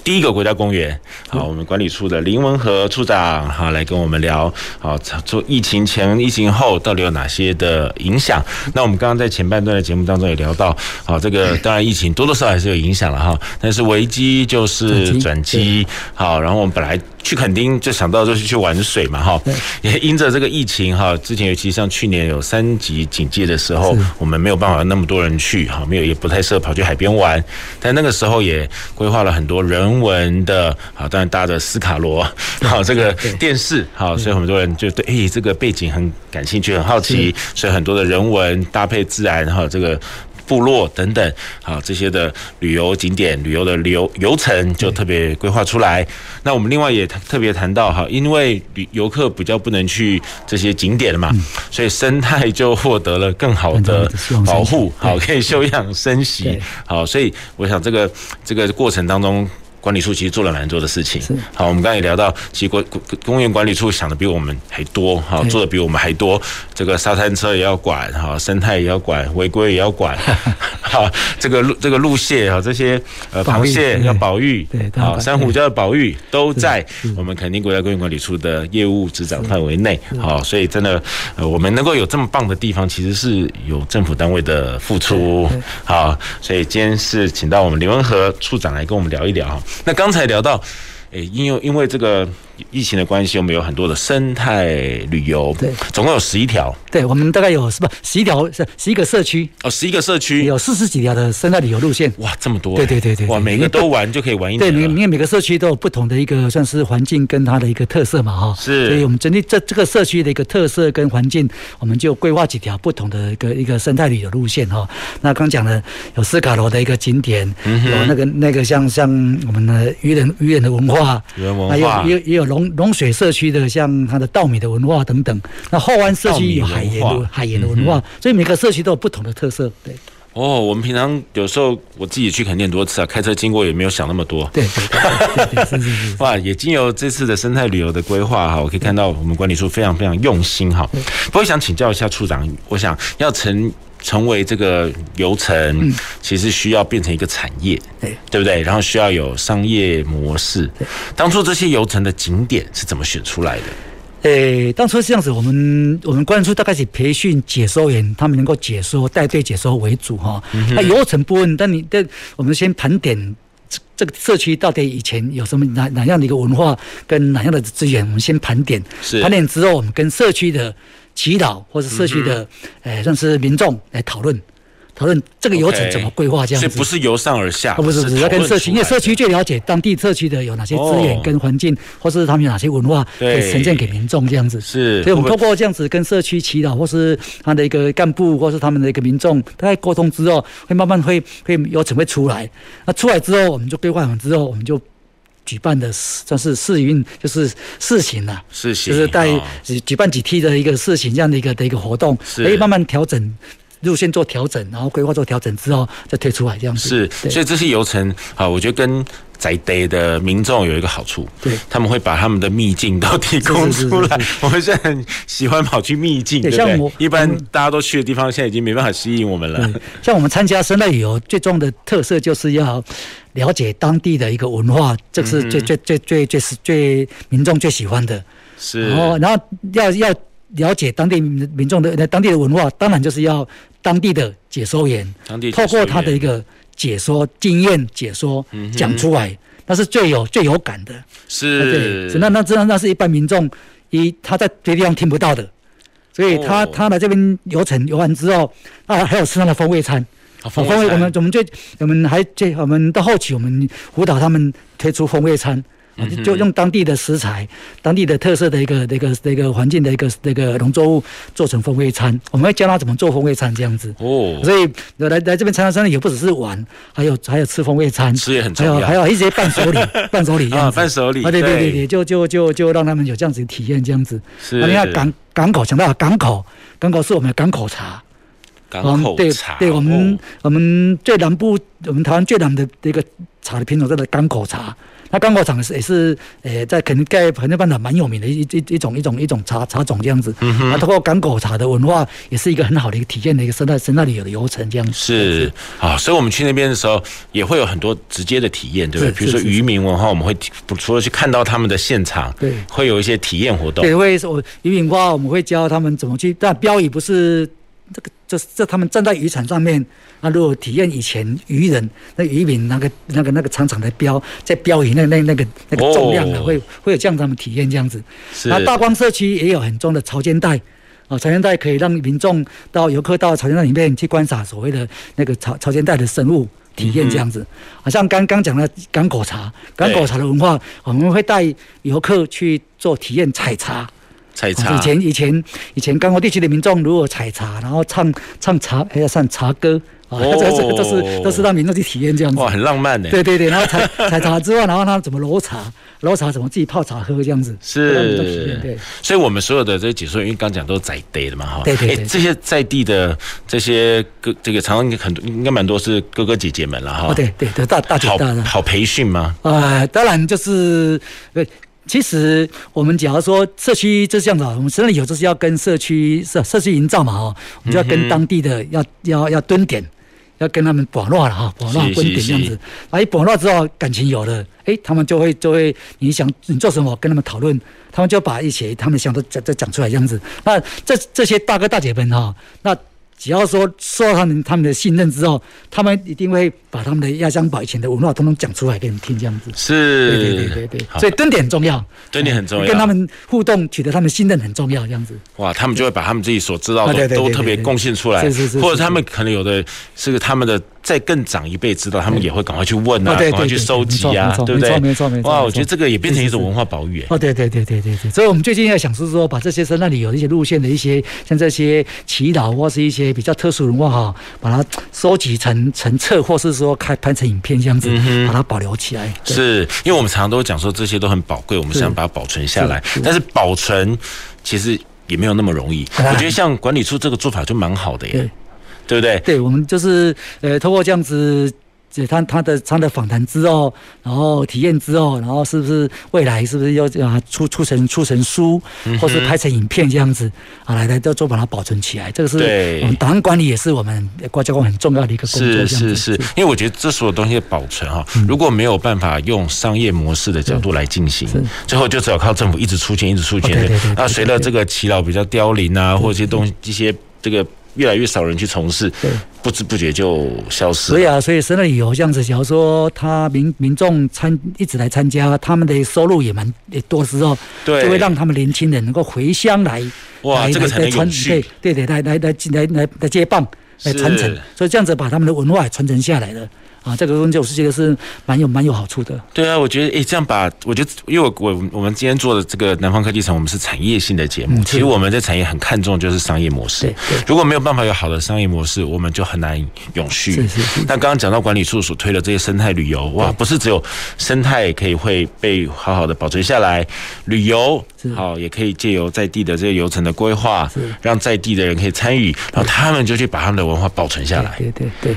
Speaker 1: 第一个国家公园，好，我们管理处的林文和处长，好，来跟我们聊，好，做疫情前、疫情后到底有哪些的影响？那我们刚刚在前半段的节目当中也聊到，好，这个 [LAUGHS] 当然疫情多多少少还是有影响了哈，但是危机就是转机，好，然后我们本来。去垦丁就想到就是去玩水嘛，哈，也因着这个疫情哈，之前尤其像去年有三级警戒的时候，我们没有办法那么多人去，哈，没有也不太适合跑去海边玩，但那个时候也规划了很多人文的，啊，当然搭着斯卡罗，[LAUGHS] 好，这个电视，好，所以很多人就对，诶，这个背景很感兴趣，很好奇，所以很多的人文搭配自然，哈，这个。部落等等，好，这些的旅游景点、旅游的流游游程就特别规划出来。那我们另外也特别谈到哈，因为旅游客比较不能去这些景点了嘛，所以生态就获得了更好的保护，好，可以休养生息，好，所以我想这个这个过程当中。管理处其实做了蛮多的事情。好，我们刚才也聊到，其实公公园管理处想的比我们还多，哈，做的比我们还多。这个沙滩车也要管，哈，生态也要管，违规也要管，[LAUGHS] 哈，这个路这个路蟹啊，这些呃螃蟹要保育，对，好，珊瑚礁的保育都在我们肯定国家公园管理处的业务执掌范围内，好，所以真的，呃，我们能够有这么棒的地方，其实是有政府单位的付出，好，所以今天是请到我们林文和处长来跟我们聊一聊。那刚才聊到，诶，因为因为这个疫情的关系，我们有很多的生态旅游，
Speaker 2: 对，
Speaker 1: 总共有十一条。
Speaker 2: 对，我们大概有是吧？十一条是十一个社区
Speaker 1: 哦，十一个社区
Speaker 2: 有四十几条的生态旅游路线。
Speaker 1: 哇，这么多！
Speaker 2: 对对对对，
Speaker 1: 哇，每个都玩就可以玩一年。
Speaker 2: 对，每每每个社区都有不同的一个算是环境跟它的一个特色嘛，哈。
Speaker 1: 是。
Speaker 2: 所以我们针对这这个社区的一个特色跟环境，我们就规划几条不同的一个一个生态旅游路线哈。那刚讲了有斯卡罗的一个景点，嗯、有那个那个像像我们的渔人渔人的文化，
Speaker 1: 渔人文
Speaker 2: 化，也有也也有龙龙水社区的像它的稻米的文化等等。那后湾社区有海盐的海盐的文化，所以每个社区都有不同的特色。对。
Speaker 1: 哦，我们平常有时候我自己去垦丁很多次啊，开车经过也没有想那么多。
Speaker 2: 对对对，对，是是是。[LAUGHS]
Speaker 1: 哇，也经由这次的生态旅游的规划哈，我可以看到我们管理处非常非常用心哈。不过想请教一下处长，我想要成成为这个游程，其实需要变成一个产业，对对不对？然后需要有商业模式。当初这些游程的景点是怎么选出来的？
Speaker 2: 诶、欸，当初是这样子，我们我们关注大概是培训解说员，他们能够解说带队解说为主哈。那游程部分，但你但我们先盘点这这个社区到底以前有什么哪哪样的一个文化跟哪样的资源，我们先盘点。是盘点之后，我们跟社区的耆老或者社区的诶、欸，算是民众来讨论。讨论这个游程怎么规划，这样子，
Speaker 1: 不是由上而下，
Speaker 2: 不是不是要跟社区，因为社区最了解当地社区的有哪些资源跟环境，或是他们有哪些文化可以呈现给民众这样子。
Speaker 1: 是，
Speaker 2: 所以我们透过这样子跟社区祈祷，或是他的一个干部，或是他们的一个民众，大概沟通之后，会慢慢会会游程会出来。那出来之后，我们就规划完之后，我们就举办的算是试运，就是试行了，
Speaker 1: 试行
Speaker 2: 就是带举办几梯的一个试行这样的一个的一个活动，可以慢慢调整。路线做调整，然后规划做调整之后再推出来这样子。
Speaker 1: 是，所以这些游程啊，我觉得跟在地的民众有一个好处，对，他们会把他们的秘境都提供出来。是是是是，我们现在很喜欢跑去秘境，对，对，像我一般大家都去的地方，现在已经没办法吸引我们了。
Speaker 2: 像我们参加生态旅游，最重要的特色就是要了解当地的一个文化，这是最最最最最是最民众最喜欢的。
Speaker 1: 是，
Speaker 2: 然后然后要要了解当地民众的当地的文化，当然就是要。当地的解说员，透过他的一个解说经验解说讲出来，那是最有最有感的。
Speaker 1: 是，
Speaker 2: 那那这那是一般民众一他在别的地方听不到的，所以他他来这边游程游完之后，啊还有吃他的风味餐。风味我们我们最我们还最我们到后期我们辅导他们推出风味餐。就用当地的食材、当地的特色的一个、那个、那个环境的一个、那个农作物做成风味餐，我们会教他怎么做风味餐这样子。哦，所以来来这边参加生态也不只是玩，还有还有吃风味餐，
Speaker 1: 吃也很重要。
Speaker 2: 还有还有一些伴手礼，[LAUGHS] 伴手礼。啊，
Speaker 1: 伴手礼。
Speaker 2: 啊，对对对对，就就就就让他们有这样子体验这样子。
Speaker 1: 是。
Speaker 2: 你看港港口，想到港口，港口是我们的港口茶。
Speaker 1: 港口茶。
Speaker 2: 对，对我们我们最南部，我们台湾最南的一个茶的品种叫做港口茶。那港口茶是也是，呃，在垦丁在垦丁半岛蛮有名的一一一种一种一种茶茶种这样子。那通过港口茶的文化，也是一个很好的一个体验的一个生态生态旅游的游程这样子。
Speaker 1: 是啊，所以我们去那边的时候，也会有很多直接的体验，对不对？比如说渔民文化，我们会除了去看到他们的现场，对，会有一些体验活动。
Speaker 2: 对，会说渔民文化，我们会教他们怎么去，但标语不是。这个就是这他们站在渔场上面，那如果体验以前渔人那渔民那个那个那个长长的标在标鱼那那那个那个重量的，会会有这样他们体验这样子。那大光社区也有很重的潮间带，啊，潮间带可以让民众到游客到潮间带里面去观赏所谓的那个潮潮间带的生物体验这样子。好像刚刚讲的港口茶，港口茶的文化，我们会带游客去做体验采茶。
Speaker 1: 采茶，
Speaker 2: 以前以前以前港口地区的民众如果采茶，然后唱唱茶，还要唱茶歌 [LAUGHS] 啊，这这个都是都是让民众去体验这样子。
Speaker 1: 哇，很浪漫的。
Speaker 2: 对对对，然后采 [LAUGHS] 采茶之外，然后他怎么揉茶，揉茶怎么自己泡茶喝这样子。
Speaker 1: 是，对。所以我们所有的这些解说员，因为刚讲都是在地的嘛，哈。
Speaker 2: 对对
Speaker 1: 对。这些在地的这些哥，这个常常很多应该蛮多是哥哥姐姐们了哈。
Speaker 2: 对对对，大大姐大。
Speaker 1: 好培训吗？
Speaker 2: 啊，当然就是对。其实我们假如说社区就是这样子，我们生态旅游就是要跟社区社社区营造嘛，哈，我们就要跟当地的要要要蹲点，要跟他们网络了哈，网络蹲点这样子。啊，一网络之后感情有了，哎，他们就会就会你想你做什么，跟他们讨论，他们就把一些他们想都讲讲讲出来这样子。那这这些大哥大姐们哈，那。只要说受到他们他们的信任之后，他们一定会把他们的压箱宝以前的文化通通讲出来给你听，这样子。
Speaker 1: 是，
Speaker 2: 对对对对对。所以蹲点很重要，
Speaker 1: 蹲点很重要，
Speaker 2: 跟他们互动，取得他们信任很重要，这样子。
Speaker 1: 哇，他们就会把他们自己所知道的都特别贡献出来，或者他们可能有的是他们的再更长一辈知道，他们也会赶快去问啊，赶快去收集啊，对不对？
Speaker 2: 没错没错。
Speaker 1: 哇，我觉得这个也变成一种文化保育。
Speaker 2: 哦，对对对对对对。所以我们最近要想是说，把这些生那里有一些路线的一些像这些祈祷或是一些比较特殊的话。哈，把它收集成成册，或是说开拍成影片这样子，把它保留起来。
Speaker 1: 是因为我们常常都讲说这些都很宝贵，我们想把它保存下来。但是保存其实也没有那么容易。[LAUGHS] 我觉得像管理处这个做法就蛮好的耶，对不对？
Speaker 2: 对，我们就是呃，通过这样子。他他的他的访谈之后，然后体验之后，然后是不是未来是不是要啊出出成出成书，或是拍成影片这样子啊，来来都做把它保存起来。这个是我们档案管理也是我们国家公很重要的一个工作。
Speaker 1: 是是是，因为我觉得这所有东西的保存哈，如果没有办法用商业模式的角度来进行，最后就只有靠政府一直出钱一直出钱。那随着这个耆老比较凋零啊，或者一些东西一些这个。越来越少人去从事，不知不觉就消失了。
Speaker 2: 所以啊，所以生态旅游这样子，假如说他民民众参一直来参加，他们的收入也蛮也多时候，就会让他们年轻人能够回乡来，
Speaker 1: 哇，这个才能永续。
Speaker 2: 对对对，来来来来来来接棒来传承，所以这样子把他们的文化传承下来了。啊，这个东西我是觉得是蛮有蛮有好处的。
Speaker 1: 对啊，我觉得诶，这样把我觉得，因为我我我们今天做的这个南方科技城，我们是产业性的节目。其实我们在产业很看重就是商业模式。如果没有办法有好的商业模式，我们就很难永续。是是是。那刚刚讲到管理处所推的这些生态旅游，哇，不是只有生态可以会被好好的保存下来，旅游好也可以借由在地的这些游程的规划，让在地的人可以参与，然后他们就去把他们的文化保存下来。
Speaker 2: 对对对。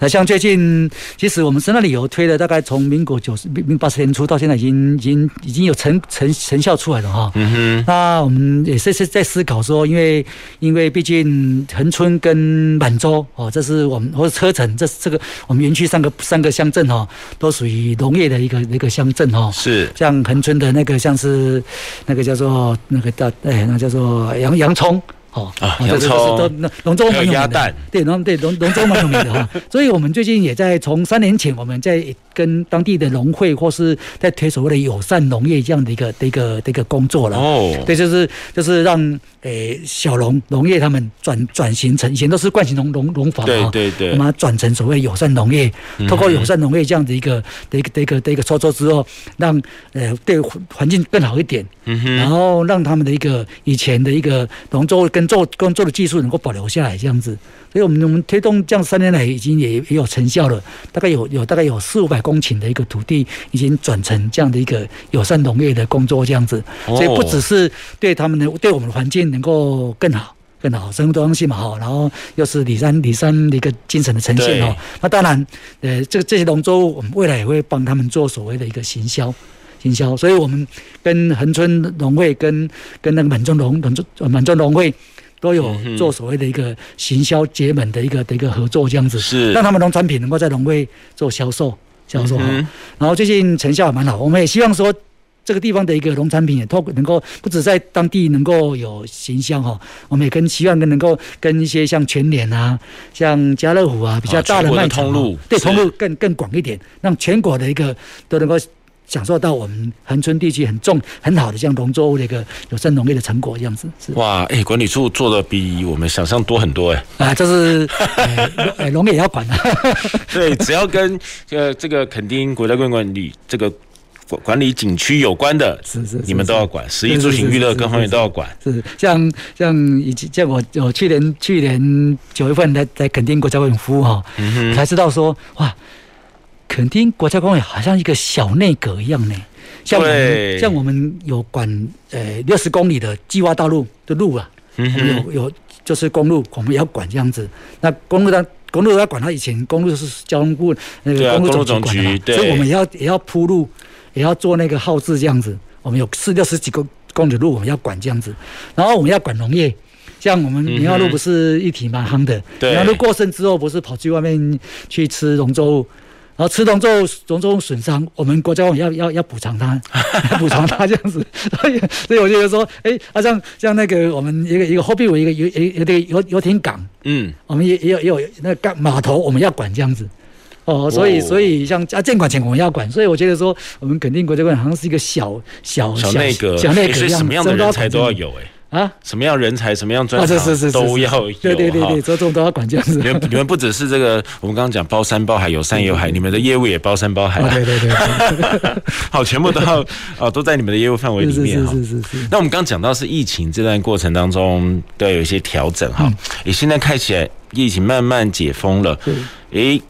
Speaker 2: 那像最近，其实我们生态旅游推的大概从民国九十、民八十年初到现在，已经、已经、已经有成成成效出来了哈。嗯哼。那我们也是是在思考说，因为因为毕竟恒春跟满洲哦，这是我们或者车城，这是这个我们园区三个三个乡镇哦，都属于农业的一个一个乡镇哦。
Speaker 1: 是。
Speaker 2: 像恒春的那个像是那个叫做那个叫哎，那叫做洋洋葱。哦啊，
Speaker 1: 洋葱，都
Speaker 2: 龙舟蛮有名的，对龙对龙龙舟蛮有名的哈，[LAUGHS] 所以我们最近也在从三年前，我们在跟当地的农会或是在推所谓的友善农业这样的一个的一个的一个工作了哦，对，就是就是让诶小农农业他们转转型成以前都是惯性农农农法嘛，
Speaker 1: 对对对，
Speaker 2: 那么转成所谓友善农业，透过友善农业这样的一个的一个的一个的一个操作之后，让呃对环境更好一点，嗯哼，然后让他们的一个以前的一个农作跟做工作的技术能够保留下来，这样子，所以我们我们推动这样三年来已经也也有成效了，大概有有大概有四五百公顷的一个土地已经转成这样的一个友善农业的工作这样子，所以不只是对他们的对我们的环境能够更好更好，生活多样性嘛哈，然后又是李山李山的一个精神的呈现哦，那当然呃这这些农作物我们未来也会帮他们做所谓的一个行销。行销，所以我们跟恒春农会、跟跟那个满洲农、满洲满洲农会都有做所谓的一个行销结盟的一个的一个合作，这样子。是。让他们农产品能够在农会做销售销售哈。然后最近成效也蛮好，我们也希望说这个地方的一个农产品也透能够不止在当地能够有行销哈，我们也跟希望跟能够跟一些像全联啊、像家乐福啊比较大的卖场，对通路更更广一点，让全国的一个都能够。享受到我们恒春地区很重很好的像农作物的一个有生农业的成果这样子是。
Speaker 1: 哇哎、欸，管理处做的比我们想象多很多哎
Speaker 2: 啊，这是 [LAUGHS] 哎农业也要管的 [LAUGHS] [LAUGHS]
Speaker 1: 对，只要跟呃这个垦丁国家公园管理这个管理景区有关的，是是你们都要管，食衣住行娱乐各方面都要管，
Speaker 2: 是，是，像像以前像我我去年去年九月份在在垦丁国家公园服务哈，嗯、才知道说哇。垦丁国家公园好像一个小内阁一样呢，像我们像我们有管呃六十公里的计划道路的路啊，嗯、有有就是公路，我们也要管这样子。那公路的公路要管，它以前公路是交通部那个公路总局管的，所以我们也要也要铺路，也要做那个号志这样子。我们有四六十几个公里路，我们要管这样子。然后我们要管农业，像我们明华路不是一体蛮夯的，明华路过剩之后不是跑去外面去吃龙舟。然后吃东之后种种损伤，我们国家要要要补偿他，[LAUGHS] 补偿他这样子。[LAUGHS] 所以所以我觉得说，哎，啊像像那个我们一个一个后壁有一个有有有的游游艇港，嗯，我们也也有也有那个码头，我们要管这样子。哦，所以所以像啊，建管钱我们要管，所以我觉得说，我们肯定国家管好像是一个小小
Speaker 1: 小内阁，
Speaker 2: 小内阁，
Speaker 1: 所以什么样的人才都要有哎。啊，什么样人才，什么样专长，都要有。
Speaker 2: 对对对对，这种都要管这样子。
Speaker 1: 你们你们不只是这个，我们刚刚讲包山包海，有山有海，你们的业务也包山包海。
Speaker 2: 对对对。[LAUGHS]
Speaker 1: 好，全部都要哦，都在你们的业务范围里面哈。
Speaker 2: 是是是是。
Speaker 1: 那我们刚刚讲到是疫情这段过程当中都要有一些调整哈。你现在看起来疫情慢慢解封了，诶，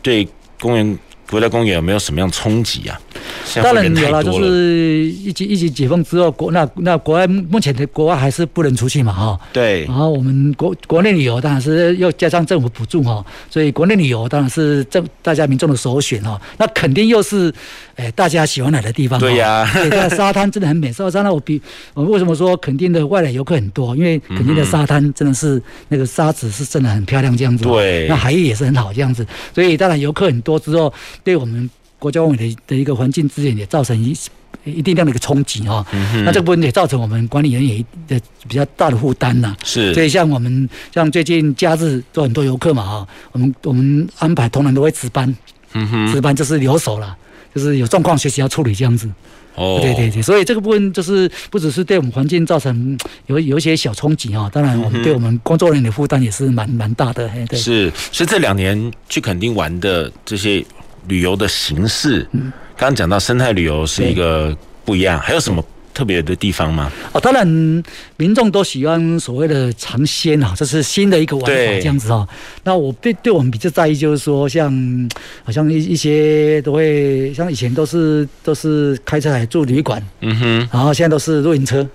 Speaker 1: 对公园。国家公园有没有什么样冲击啊？
Speaker 2: 当然有了，就是一级一级解封之后，国那那国外目前的国外还是不能出去嘛，哈。
Speaker 1: 对。
Speaker 2: 然后我们国国内旅游当然是又加上政府补助哈，所以国内旅游当然是政大家民众的首选哈。那肯定又是诶大家喜欢来的地方。
Speaker 1: 对呀、
Speaker 2: 那沙滩真的很美。沙滩那我比我为什么说肯定的外来游客很多？因为肯定的沙滩真的是那个沙子是真的很漂亮这样子。
Speaker 1: 对。
Speaker 2: 那海域也是很好这样子，所以当然游客很多之后，对我们。国家公园的的一个环境资源也造成一一定量的一个冲击哈，嗯、那这部分也造成我们管理人员的比较大的负担呐。
Speaker 1: 是，
Speaker 2: 所以像我们像最近假日都很多游客嘛哈，我们我们安排同仁都会值班，嗯哼，值班就是留守了，就是有状况随时要处理这样子。哦，对对对，所以这个部分就是不只是对我们环境造成有有一些小冲击哈，当然我们对我们工作人员的负担也是蛮蛮大的。对，
Speaker 1: 是，所以这两年去垦丁玩的这些。旅游的形式，刚刚讲到生态旅游是一个不一样，还有什么特别的地方吗？
Speaker 2: 哦，当然，民众都喜欢所谓的尝鲜啊，这是新的一个玩法，这样子哈。那我对对我们比较在意，就是说，像好像一一些都会，像以前都是都是开车来住旅馆，嗯哼，然后现在都是露营车。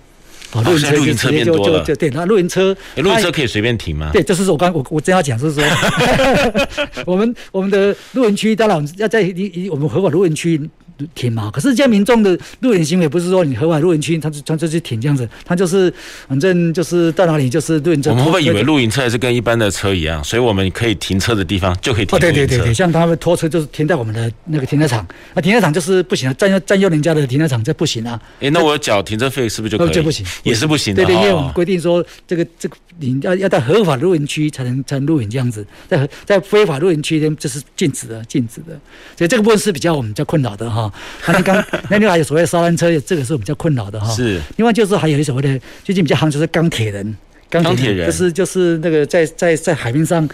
Speaker 1: 哦，露营车。就就就
Speaker 2: 对，那露营车，
Speaker 1: 露营车可以随便停吗？
Speaker 2: 对，就是说我刚我我正要讲，就是说，[LAUGHS] [LAUGHS] 我们我们的露营区当然要在一我们合法露营区。停嘛？可是这些民众的露营行为不是说你合法露营区，他就他就去停这样子，他就是反正就是到哪里就是露营车。
Speaker 1: 我们会不会以为露营车还是跟一般的车一样？所以我们可以停车的地方就可以停。哦，
Speaker 2: 对对对对，像他们拖车就是停在我们的那个停车场，那停车场就是不行啊，占用占用人家的停车场这不行啊。
Speaker 1: 哎，那我缴停车费是不是就可以？
Speaker 2: 就不行，
Speaker 1: 也是不行的。
Speaker 2: 对对，因为我们规定说这个这个你要要在合法露营区才能才能露营这样子，在在非法露营区呢这是禁止的禁止的，所以这个部分是比较我们比较困扰的哈。那刚。[LAUGHS] 那另外还有所谓的沙滩车，这个是比较困扰的哈。
Speaker 1: 是。
Speaker 2: 另外就是还有一所谓的最近比较夯，就是钢铁人。
Speaker 1: 钢铁人
Speaker 2: 就是就是那个在在在海面上，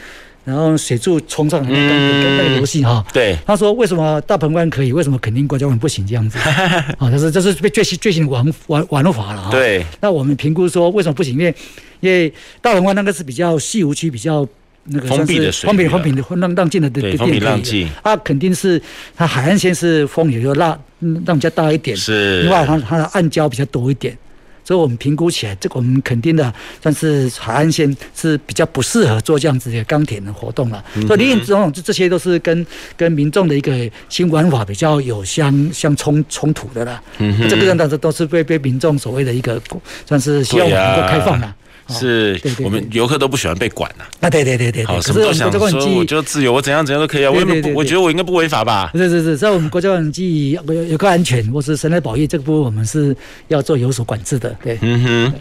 Speaker 2: 然后水柱冲上来那个那个游戏哈。
Speaker 1: 对。
Speaker 2: 他说为什么大鹏湾可以，为什么肯定国家湾不行这样子？啊，[LAUGHS] 他说这是被最新最新的玩玩玩法了哈。
Speaker 1: 对。
Speaker 2: 那我们评估说为什么不行？因为因为大鹏湾那个是比较西湖区，比较。那个
Speaker 1: 封闭的水，
Speaker 2: 封闭封闭的浪浪静的
Speaker 1: 对封闭浪静，
Speaker 2: 啊肯定是它海岸线是风也就浪浪比较大一点，
Speaker 1: 是
Speaker 2: 另外它它的暗礁比较多一点，所以我们评估起来，这个我们肯定的，算是海岸线是比较不适合做这样子的钢铁的活动了。嗯、所以林林总总这这些都是跟跟民众的一个新玩法比较有相相冲冲突的啦。嗯哼，这个当然都是被被民众所谓的一个算是希望能够开放了。
Speaker 1: 是我们游客都不喜欢被管呐。
Speaker 2: 啊，对对对对，
Speaker 1: 好，什么都想说，我就自由，我怎样怎样都可以啊。我我觉得我应该不违法吧？
Speaker 2: 是是是，在我们国家公园记有游客安全或是生态保育这个部分，我们是要做有所管制的。对，
Speaker 1: 嗯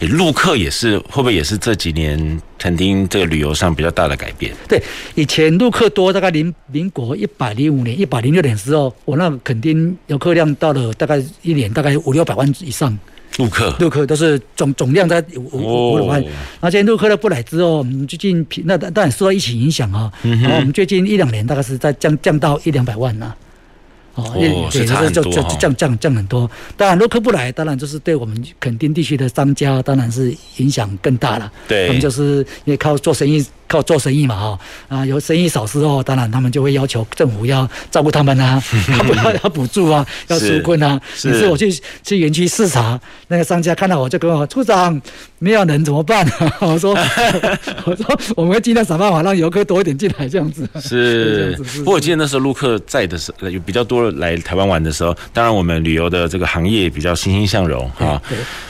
Speaker 1: 哼，陆客也是会不会也是这几年垦丁这个旅游上比较大的改变？
Speaker 2: 对，以前陆客多，大概民民国一百零五年、一百零六年的时候，我那垦丁游客量到了大概一年大概五六百万以上。
Speaker 1: 陆客，
Speaker 2: 陆客都是总总量在五五五万，而且陆客都不来之后，我们最近那当然受到疫情影响啊，然后我们最近一两年大概是在降降到一两百万呐。
Speaker 1: 哦，对，是差很多，
Speaker 2: 就就降降降很多。当然，陆客不来，当然就是对我们垦丁地区的商家，当然是影响更大了。
Speaker 1: 对，
Speaker 2: 我们就是因为靠做生意。靠做生意嘛，哈啊，有生意少时候，当然他们就会要求政府要照顾他们啊，他 [LAUGHS] 不要要补助啊，要纾困啊。于是我去去园区视察，那个商家看到我就跟我说：“处长，没有人怎么办？” [LAUGHS] 我说：“ [LAUGHS] 我说我们会尽量想办法让游客多一点进来，这样子。”
Speaker 1: 是，不过我记得那时候陆客在的时候，有比较多来台湾玩的时候，当然我们旅游的这个行业比较欣欣向荣哈。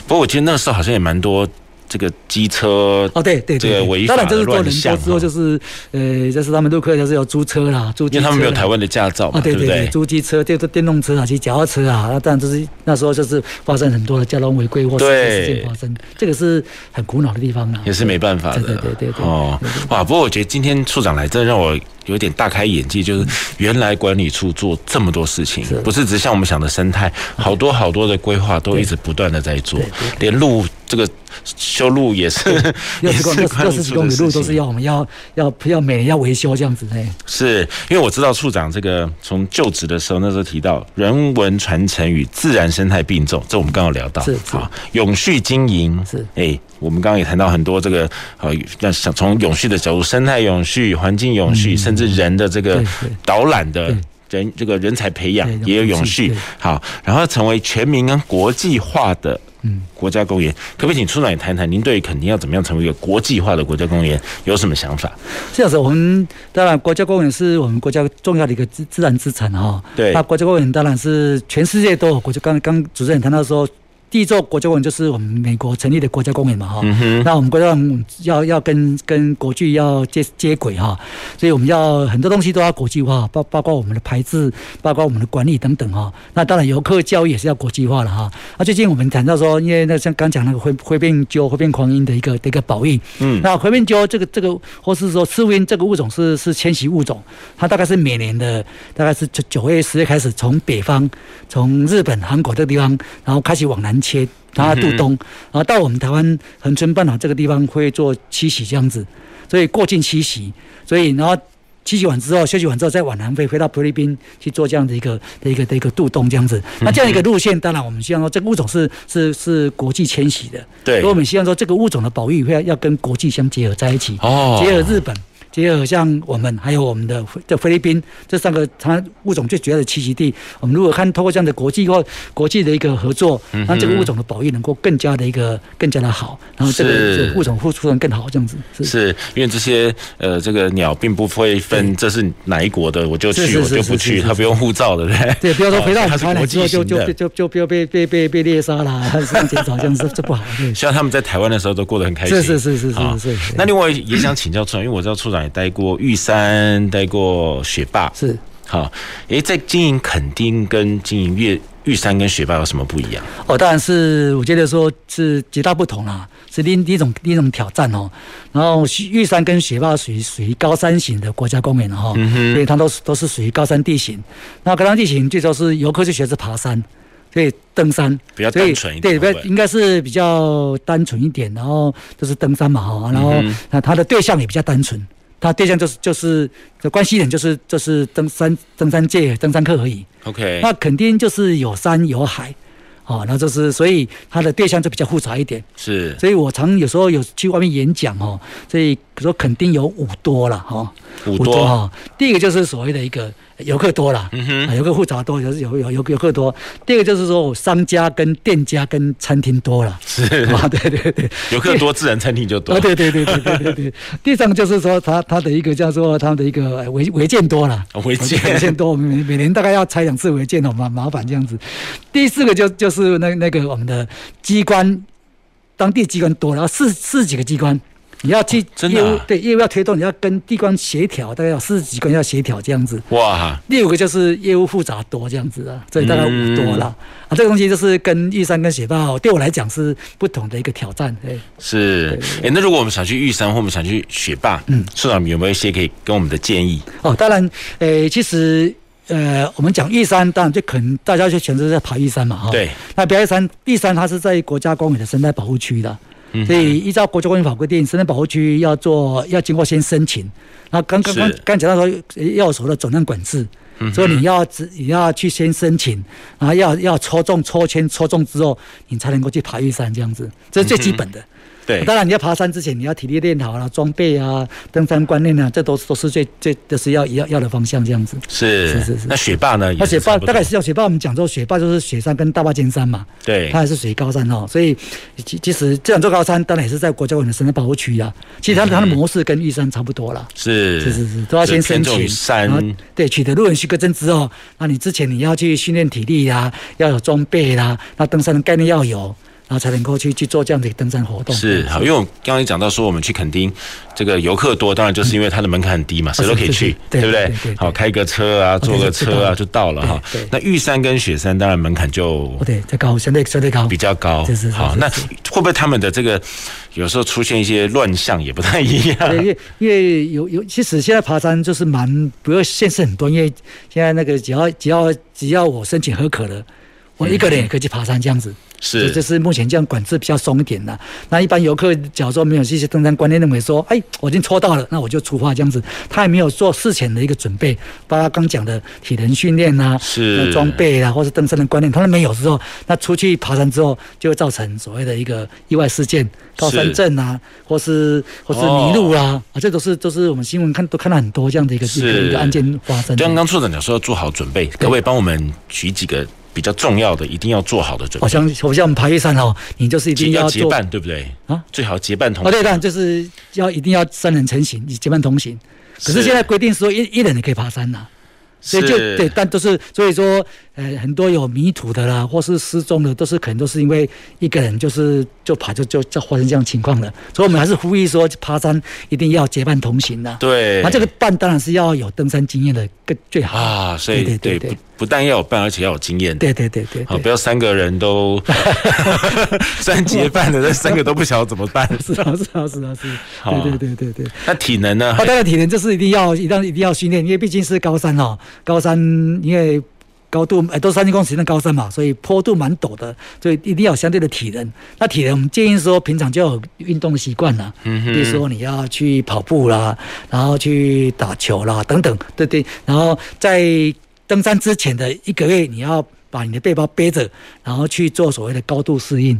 Speaker 1: 不过我记得那个时候好像也蛮多。这个机车
Speaker 2: 哦，对对对，
Speaker 1: 这个违
Speaker 2: 法当然就是做人
Speaker 1: 多
Speaker 2: 之后就是呃，就是他们陆客就是要租车啦，租车，
Speaker 1: 因为他们没有台湾的驾照嘛，
Speaker 2: 对对
Speaker 1: 对，
Speaker 2: 租机车就是电动车啊，骑脚踏车啊，那当然就是那时候就是发生很多的交通违规或是事件发生，这个是很苦恼的地方啊，
Speaker 1: 也是没办法的，
Speaker 2: 对对对对
Speaker 1: 哦，哇，不过我觉得今天处长来，真的让我。有点大开眼界，就是原来管理处做这么多事情，不是只像我们想的生态，好多好多的规划都一直不断的在做，连路这个修路也是，[LAUGHS]
Speaker 2: 六十公里、六十几公里路都是要我们要要要每年要维修这样子哎。
Speaker 1: 是因为我知道处长这个从就职的时候那时候提到人文传承与自然生态并重，这我们刚刚聊到，
Speaker 2: 是
Speaker 1: 啊，永续经营
Speaker 2: 是。
Speaker 1: 哎，我们刚刚也谈到很多这个呃，那想从永续的角度，生态永续、环境永续，甚至人的这个导览的人这个人才培养也有永续，好，然后成为全民跟国际化的。嗯，国家公园，可不可以请处长也谈谈？您对于垦丁要怎么样成为一个国际化的国家公园有什么想法？
Speaker 2: 这样子，我们当然国家公园是我们国家重要的一个自自然资产哈。
Speaker 1: 对，
Speaker 2: 那国家公园当然是全世界都有国家。刚刚主持人谈到说。第一座国家公园就是我们美国成立的国家公园嘛，哈、嗯，那我们国家要要跟跟国际要接接轨哈，所以我们要很多东西都要国际化，包包括我们的牌子，包括我们的管理等等哈。那当然游客教育也是要国际化了哈。那最近我们谈到说，因为那像刚讲那个灰灰背鸠、灰背狂鹰的一个的一个保育，嗯，那灰背鸠这个这个或是说赤腹鹰这个物种是是迁徙物种，它大概是每年的大概是九九月十月开始从北方从日本、韩国这个地方，然后开始往南。切，然后渡冬，然后到我们台湾恒春半岛这个地方会做七喜这样子，所以过境七喜，所以然后栖息完之后休息完之后再往南飞，飞到菲律宾去做这样的一个的一个的一个渡冬这样子。那这样一个路线，当然我们希望说这个物种是是是国际迁徙的，
Speaker 1: 对，
Speaker 2: 所以我们希望说这个物种的保育会要跟国际相结合在一起，
Speaker 1: 哦，
Speaker 2: 结合日本。结合像我们还有我们的这菲律宾这三个它物种最主要的栖息地，我们如果看透过这样的国际或国际的一个合作，让这个物种的保育能够更加的一个更加的好，然后这个物种付出的更好，这样子是，
Speaker 1: 是因为这些呃这个鸟并不会分这是哪一国的，我就去我就不去，它不用护照的，对 [LAUGHS] 不
Speaker 2: 对？不要说回到台湾之后就就就就不要被被被被猎杀了，这样减少这样子这不好。
Speaker 1: 希望他们在台湾的时候都过得很开心。
Speaker 2: 是是是是是是。
Speaker 1: 那另外也想请教处长，因为我知道处长。待过玉山，待过雪霸，
Speaker 2: 是
Speaker 1: 好。诶，在经营垦丁跟经营玉玉山跟雪霸有什么不一样？
Speaker 2: 哦，当然是我觉得说是极大不同啦，是另一种另一种挑战哦。然后玉山跟雪霸属于属于高山型的国家公园哈，所以它都是都是属于高山地形。那高山地形最主要是游客就学着爬山，所以登山
Speaker 1: 比较单纯一点，
Speaker 2: 对，应该是比较单纯一点。然后就是登山嘛哈，然后那它的对象也比较单纯。他对象就是就是的关系人就是就是登山登山界登山客而已。
Speaker 1: OK，
Speaker 2: 那肯定就是有山有海，哦，那就是所以他的对象就比较复杂一点。
Speaker 1: 是，
Speaker 2: 所以我常有时候有去外面演讲哦，所以说肯定有五多了哈，
Speaker 1: 五多哈。
Speaker 2: 第一个就是所谓的一个。游客多了，游客复杂多，有有有有游客多。第二个就是说，商家跟店家跟餐厅多了，
Speaker 1: 是
Speaker 2: 啊，对对对，
Speaker 1: 游客多，自然餐厅就多。
Speaker 2: 对对对对对对对。第三个就是说，他他的一个叫做他的一个违违建多了，
Speaker 1: 违建
Speaker 2: 违建多，每每年大概要拆两次违建哦，麻麻烦这样子。第四个就就是那那个我们的机关，当地机关多了，四四几个机关。你要去业务，对业务要推动，你要跟地方协调，大概要四十几关要协调这样子。
Speaker 1: 哇！
Speaker 2: 第五个就是业务复杂多这样子啊，所以大概五多了。啊，这个东西就是跟玉山跟雪豹对我来讲是不同的一个挑战。哎，
Speaker 1: 是。哎，那如果我们想去玉山或我们想去雪霸，嗯，社长有没有一些可以跟我们的建议？
Speaker 2: 哦，当然，诶，其实，呃，我们讲玉山，当然就可能大家就选择在爬玉山嘛，哈。
Speaker 1: 对。
Speaker 2: 那白玉山，玉山它是在国家公园的生态保护区的。所以依照国家公园法规定，生态保护区要做要经过先申请。那刚刚刚刚讲到说要有所谓的总量管制，所以你要你要去先申请，然后要要抽中抽签抽中之后，你才能够去爬玉山这样子，这是最基本的。
Speaker 1: 对，
Speaker 2: 当然你要爬山之前，你要体力练好了，装备啊，登山观念啊，这都是都是最最都是要要要的方向，这样子。
Speaker 1: 是是是是。那雪霸呢？
Speaker 2: 那雪霸大概是叫雪霸，我们讲说雪霸就是雪山跟大霸尖山嘛。
Speaker 1: 对。
Speaker 2: 它还是属于高山哦，所以其其实这两座高山当然也是在国家公园的生态保护区啊。其实它它的模式跟玉山差不多了。
Speaker 1: 是
Speaker 2: 是是是，都要先申请。
Speaker 1: 山。
Speaker 2: 对，取得路人许可证之后，那你之前你要去训练体力呀，要有装备啦，那登山的概念要有。然后才能够去去做这样的登山活动。
Speaker 1: 是好，因为我刚刚讲到说，我们去垦丁这个游客多，当然就是因为它的门槛很低嘛，谁都可以去，对不对？好，开个车啊，坐个车啊，就到了哈。那玉山跟雪山当然门槛就
Speaker 2: 对，再高，相对相对高，
Speaker 1: 比较高。好，那会不会他们的这个有时候出现一些乱象也不太一样？
Speaker 2: 因为因为有有，其实现在爬山就是蛮不要限制很多，因为现在那个只要只要只要我申请合可了，我一个人也可以去爬山这样子。是，就是目前这样管制比较松一点的。那一般游客假如说没有这些登山观念，认为说，哎，我已经抽到了，那我就出发这样子。他也没有做事前的一个准备，包括刚讲的体能训练啊，是装备啊，或是登山的观念，他都没有之后，那出去爬山之后，就会造成所谓的一个意外事件，高山症啊，或是或是迷路啊，啊，这都是都是我们新闻看都看到很多这样的一个一个案件发生。
Speaker 1: 就像刚处长讲说要做好准备，可不可以帮我们举几个？比较重要的，一定要做好的准备。
Speaker 2: 好像好像我们爬玉山哦，你就是一定要
Speaker 1: 结伴，对不对？啊，最好结伴同行。
Speaker 2: 哦，对，当然就是要一定要三人成行，结伴同行。可是现在规定说一一人也可以爬山呐。所以就对，但都是所以说，呃，很多有迷途的啦，或是失踪的，都是可能都是因为一个人就是就爬就就就发生这样情况了。所以我们还是呼吁说，爬山一定要结伴同行的。
Speaker 1: 对，
Speaker 2: 那这个伴当然是要有登山经验的更最好
Speaker 1: 啊。所以对对对，不不但要有伴，而且要有经验。
Speaker 2: 对对对对，
Speaker 1: 好，不要三个人都 [LAUGHS] [LAUGHS] 三结伴的，那三个都不晓得怎么办。[LAUGHS]
Speaker 2: 是啊是啊是啊是。对对对对对。
Speaker 1: 那体能呢？
Speaker 2: 啊当然体能就是一定要一定要一定要训练，因为毕竟是高山哦。高山因为高度哎都是三千公尺的高山嘛，所以坡度蛮陡的，所以一定要有相对的体能。那体能我们建议说，平常就有运动的习惯啦，嗯，比如说你要去跑步啦，然后去打球啦等等，对对。然后在登山之前的一个月，你要把你的背包背着，然后去做所谓的高度适应。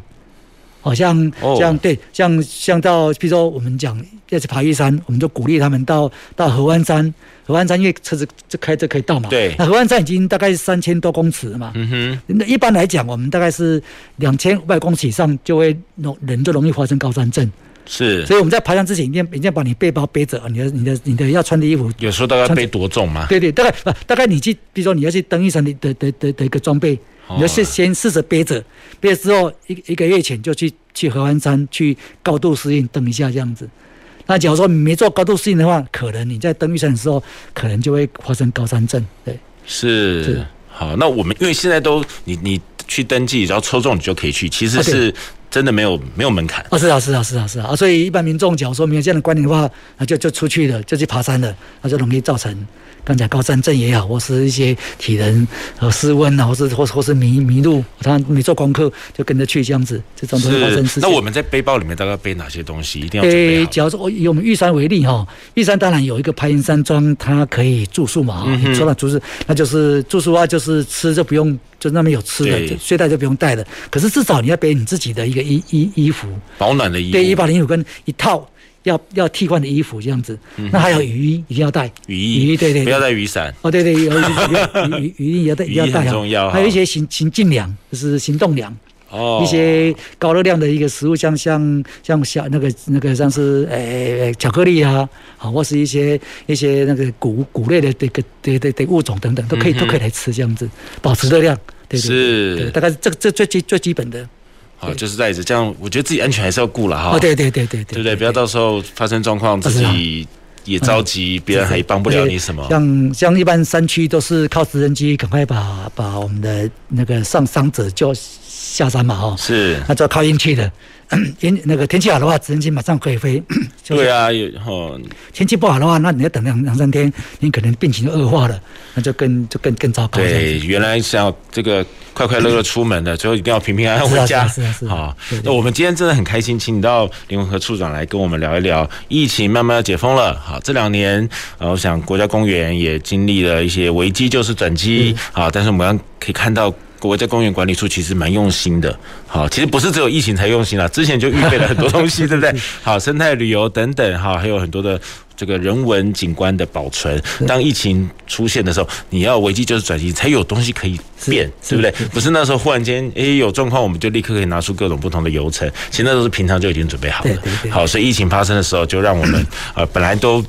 Speaker 2: 好像像对，像像到，比如说我们讲要去爬玉山，我们就鼓励他们到到河湾山。河湾山因为车子这开车可以到嘛，对。那河湾山已经大概是三千多公尺了嘛。嗯哼。那一般来讲，我们大概是两千五百公尺以上就会容人就容易发生高山症。
Speaker 1: 是。
Speaker 2: 所以我们在爬山之前，一定一定要把你背包背着，你的你的你的要穿的衣服。
Speaker 1: 有时候大概背多重嘛？
Speaker 2: 对对，大概大概你去，比如说你要去登玉山的的的的的一个装备。你要先先试着憋着，憋了之后一一个月前就去去合欢山去高度适应登一下这样子。那假如说你没做高度适应的话，可能你在登玉山的时候，可能就会发生高山症。对，
Speaker 1: 是，是好。那我们因为现在都你你去登记，然后抽中你就可以去，其实是真的没有没有门槛。
Speaker 2: 哦，是啊，是啊，是啊，是啊。所以一般民众假如说没有这样的观念的话，那就就出去了，就去爬山了，那就容易造成。刚才高山症也好，或是一些体能和失温啊，或是或或是迷迷路，他没做功课就跟着去这样子，这种都会发生事情。
Speaker 1: 那我们在背包里面大概背哪些东西？一定要准备好。
Speaker 2: 假如说以我们玉山为例哈，玉山当然有一个白云山庄，它可以住宿嘛，说到住宿，那就是住宿的话，就是吃就不用，就那边有吃的，睡袋就不用带了。可是至少你要背你自己的一个衣衣衣服，
Speaker 1: 保暖的衣服，
Speaker 2: 对，一把零五跟一套。要要替换的衣服这样子，那还有雨衣一定要带，
Speaker 1: 雨衣，雨衣对对，不要带雨伞。
Speaker 2: 哦对对，有雨雨雨衣也带，也要带。重要。还有一些行行进粮，就是行动粮。哦。一些高热量的一个食物，像像像小那个那个像是诶巧克力啊，啊或是一些一些那个谷谷类的这个对对对物种等等，都可以都可以来吃这样子，保持热量。对对。是。大概这这最基最基本的。
Speaker 1: 哦，就是在这样，我觉得自己安全还是要顾了哈。
Speaker 2: 对对对对对，
Speaker 1: 对不对？不要到时候发生状况，自己也着急，别人还帮不了你什么。
Speaker 2: 像像一般山区都是靠直升机赶快把把我们的那个上伤者救下山嘛哈。是，那就要靠运气的。[COUGHS] 天那个天气好的话，直升机马上可以飞。[COUGHS]
Speaker 1: 对啊，有哦。
Speaker 2: 天气不好的话，那你要等两两三天，你可能病情就恶化了，那就更就更更糟糕。
Speaker 1: 对，原来是要这个快快乐乐出门的，最后一定要平平安安回家。是啊，是啊，好，那我们今天真的很开心，请你到林文和处长来跟我们聊一聊。疫情慢慢要解封了，好，这两年呃，我想国家公园也经历了一些危机，就是转机。好，但是我们可以看到。国家公园管理处其实蛮用心的，好，其实不是只有疫情才用心啦，之前就预备了很多东西，对不对？[LAUGHS] 好，生态旅游等等，哈，还有很多的这个人文景观的保存。当疫情出现的时候，你要危机就是转机，才有东西可以变，对不对？不是那时候忽然间，诶，有状况，我们就立刻可以拿出各种不同的流程，其实那都是平常就已经准备好了。好，所以疫情发生的时候，就让我们呃本来都。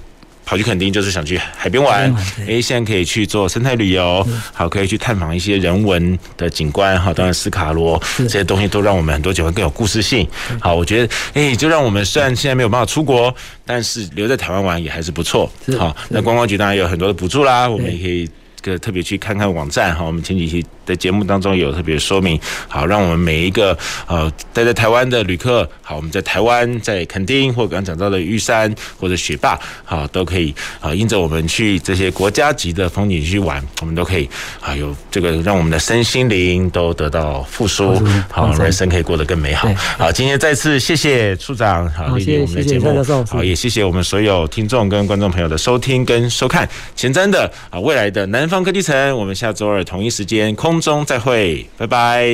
Speaker 1: 跑去垦丁就是想去海边玩，哎，现在可以去做生态旅游，好，可以去探访一些人文的景观，哈，当然斯卡罗这些东西都让我们很多景观更有故事性。好，我觉得，哎，就让我们虽然现在没有办法出国，但是留在台湾玩也还是不错。好，那观光局当然有很多的补助啦，我们也可以个特别去看看网站哈，我们前几期。的节目当中有特别说明，好，让我们每一个呃待在台湾的旅客，好，我们在台湾在垦丁或刚刚讲到的玉山或者雪霸，好，都可以啊，因着我们去这些国家级的风景区玩，我们都可以啊，有这个让我们的身心灵都得到复苏，好，人生可以过得更美好。好，今天再次谢谢处长，好，谢谢我们的节目，好，也谢谢我们所有听众跟观众朋友的收听跟收看。前瞻的啊，未来的南方科技城，我们下周二同一时间空。中再会，拜拜。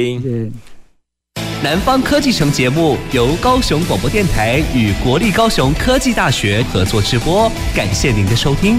Speaker 7: 南方科技城节目由高雄广播电台与国立高雄科技大学合作直播，感谢您的收听。